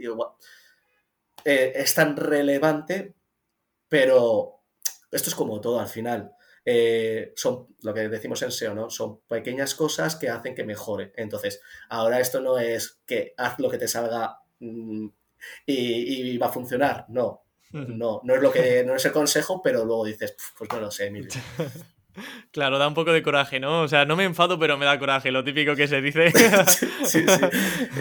B: eh, es tan relevante, pero esto es como todo al final. Eh, son lo que decimos en SEO, ¿no? Son pequeñas cosas que hacen que mejore. Entonces, ahora esto no es que haz lo que te salga mm, y, va a funcionar. No, no, no es lo que no es el consejo, pero luego dices, pues no lo sé, Emilio.
A: Claro, da un poco de coraje, ¿no? O sea, no me enfado, pero me da coraje, lo típico que se dice.
B: sí, sí.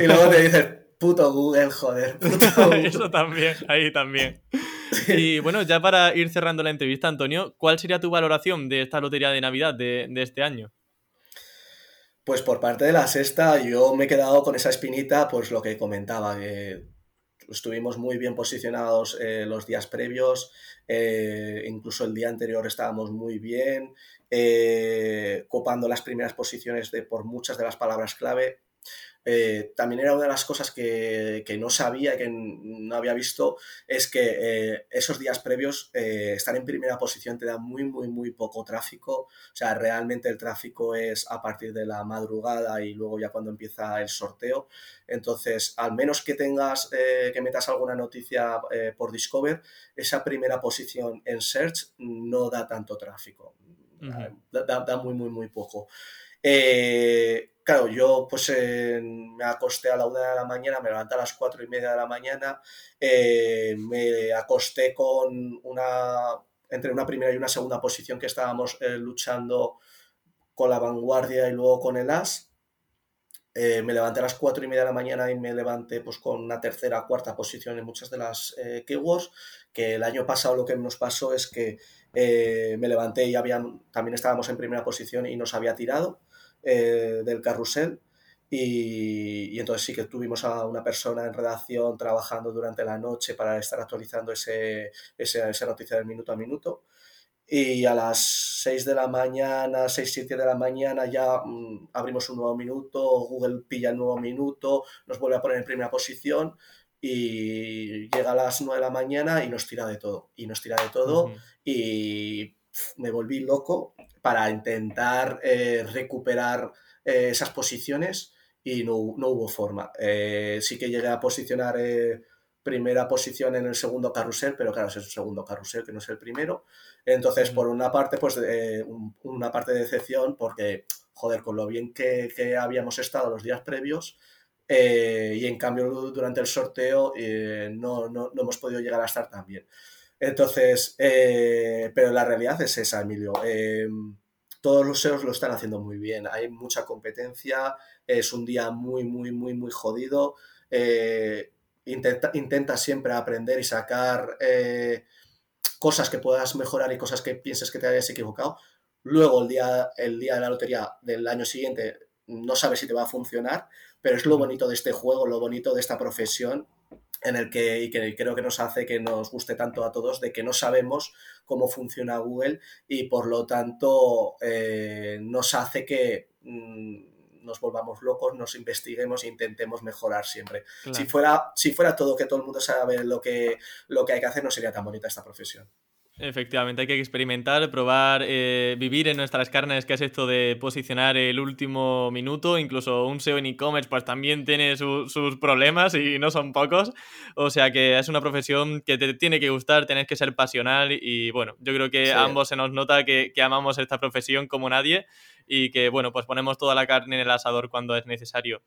B: Y luego te dices, puto Google, joder, puto Google.
A: Eso también, ahí también. Y bueno, ya para ir cerrando la entrevista, Antonio, ¿cuál sería tu valoración de esta lotería de Navidad de, de este año?
B: Pues por parte de la sexta, yo me he quedado con esa espinita, pues lo que comentaba, que estuvimos muy bien posicionados eh, los días previos, eh, incluso el día anterior estábamos muy bien, eh, copando las primeras posiciones de, por muchas de las palabras clave. Eh, también era una de las cosas que, no sabía, que no había visto, es que eh, esos días previos eh, estar en primera posición te da muy, muy, muy poco tráfico. O sea, realmente el tráfico es a partir de la madrugada y luego ya cuando empieza el sorteo. Entonces, al menos que tengas, que metas alguna noticia por Discover, esa primera posición en Search no da tanto tráfico. da, da, muy, muy, muy poco. Eh, claro, yo pues me acosté a la una de la mañana, me levanté a las cuatro y media de la mañana, eh, me acosté con una, entre una primera y una segunda posición que estábamos eh, luchando con la vanguardia y luego con el as. me levanté a las cuatro y media de la mañana y me levanté pues con una tercera, cuarta posición en muchas de las keywords, que el año pasado lo que nos pasó es que me levanté y también estábamos en primera posición y nos había tirado. Eh, del carrusel. Y, entonces sí que tuvimos a una persona en redacción trabajando durante la noche para estar actualizando ese, esa noticia del minuto a minuto. Y a las 6 de la mañana, 6, 7 de la mañana ya mm, abrimos un nuevo minuto, Google pilla el nuevo minuto, nos vuelve a poner en primera posición y llega a las 9 de la mañana y nos tira de todo. Y nos tira de todo y me volví loco para intentar eh, recuperar eh, esas posiciones y no, hubo forma. Eh, sí que llegué a posicionar primera posición en el segundo carrusel, pero claro, es el segundo carrusel que no es el primero. Entonces, por una parte, pues una parte de decepción porque, joder, con lo bien que, habíamos estado los días previos, y en cambio durante el sorteo no, no, no, hemos podido llegar a estar tan bien. Entonces, eh, pero la realidad es esa, Emilio. Eh, todos los SEOs lo están haciendo muy bien. Hay mucha competencia, es un día muy, muy, muy, muy jodido. Eh, intenta, intenta, siempre aprender y sacar cosas que puedas mejorar y cosas que pienses que te hayas equivocado. Luego, el día, el día de la lotería del año siguiente, no sabes si te va a funcionar, pero es lo bonito de este juego, lo bonito de esta profesión en el que, y que creo que nos hace que nos guste tanto a todos, de que no sabemos cómo funciona Google y por lo tanto eh, nos hace que mm, nos volvamos locos, nos investiguemos e intentemos mejorar siempre. Si, fuera, si fuera todo que todo el mundo sabe lo que, lo que hay que hacer, no sería tan bonita esta profesión.
A: Efectivamente, hay que experimentar, probar, eh, vivir en nuestras carnes, que es esto de posicionar el último minuto, incluso un SEO en e-commerce, pues también tiene sus problemas y no son pocos, o sea que es una profesión que te tiene que gustar, tienes que ser pasional y bueno, yo creo que ambos se nos nota que, que amamos esta profesión como nadie y que bueno, pues ponemos toda la carne en el asador cuando es necesario.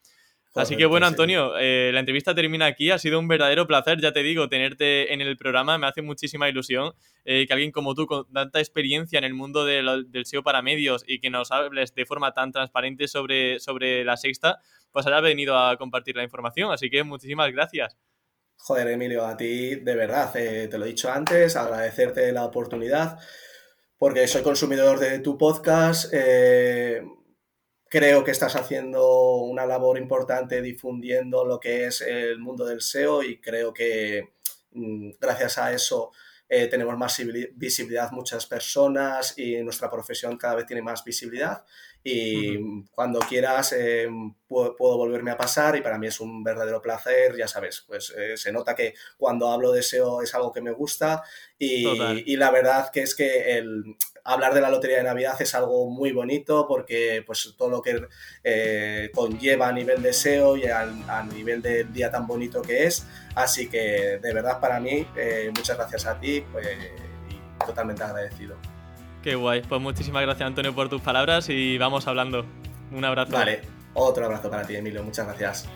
A: Así que bueno, Antonio, eh, la entrevista termina aquí. Ha sido un verdadero placer, ya te digo, tenerte en el programa. Me hace muchísima ilusión eh, que alguien como tú, con tanta experiencia en el mundo del SEO para medios y que nos hables de forma tan transparente sobre, sobre la sexta, pues haya venido a compartir la información. Así que muchísimas gracias.
B: Joder, Emilio, a ti de verdad, eh, te lo he dicho antes, agradecerte la oportunidad, porque soy consumidor de tu podcast. Creo que estás haciendo una labor importante difundiendo lo que es el mundo del SEO y creo que mm, gracias a eso eh, tenemos más visibilidad muchas personas y nuestra profesión cada vez tiene más visibilidad. Y cuando quieras eh, puedo, volverme a pasar y para mí es un verdadero placer, ya sabes, pues eh, se nota que cuando hablo de SEO es algo que me gusta y, y la verdad que es que el, hablar de la Lotería de Navidad es algo muy bonito porque pues todo lo que eh, conlleva a nivel de SEO y a, nivel del día tan bonito que es. Así que de verdad para mí, eh, muchas gracias a ti pues, y totalmente agradecido.
A: Qué guay. Pues muchísimas gracias Antonio por tus palabras y vamos hablando. Un abrazo.
B: Vale, otro abrazo para ti Emilio. Muchas gracias.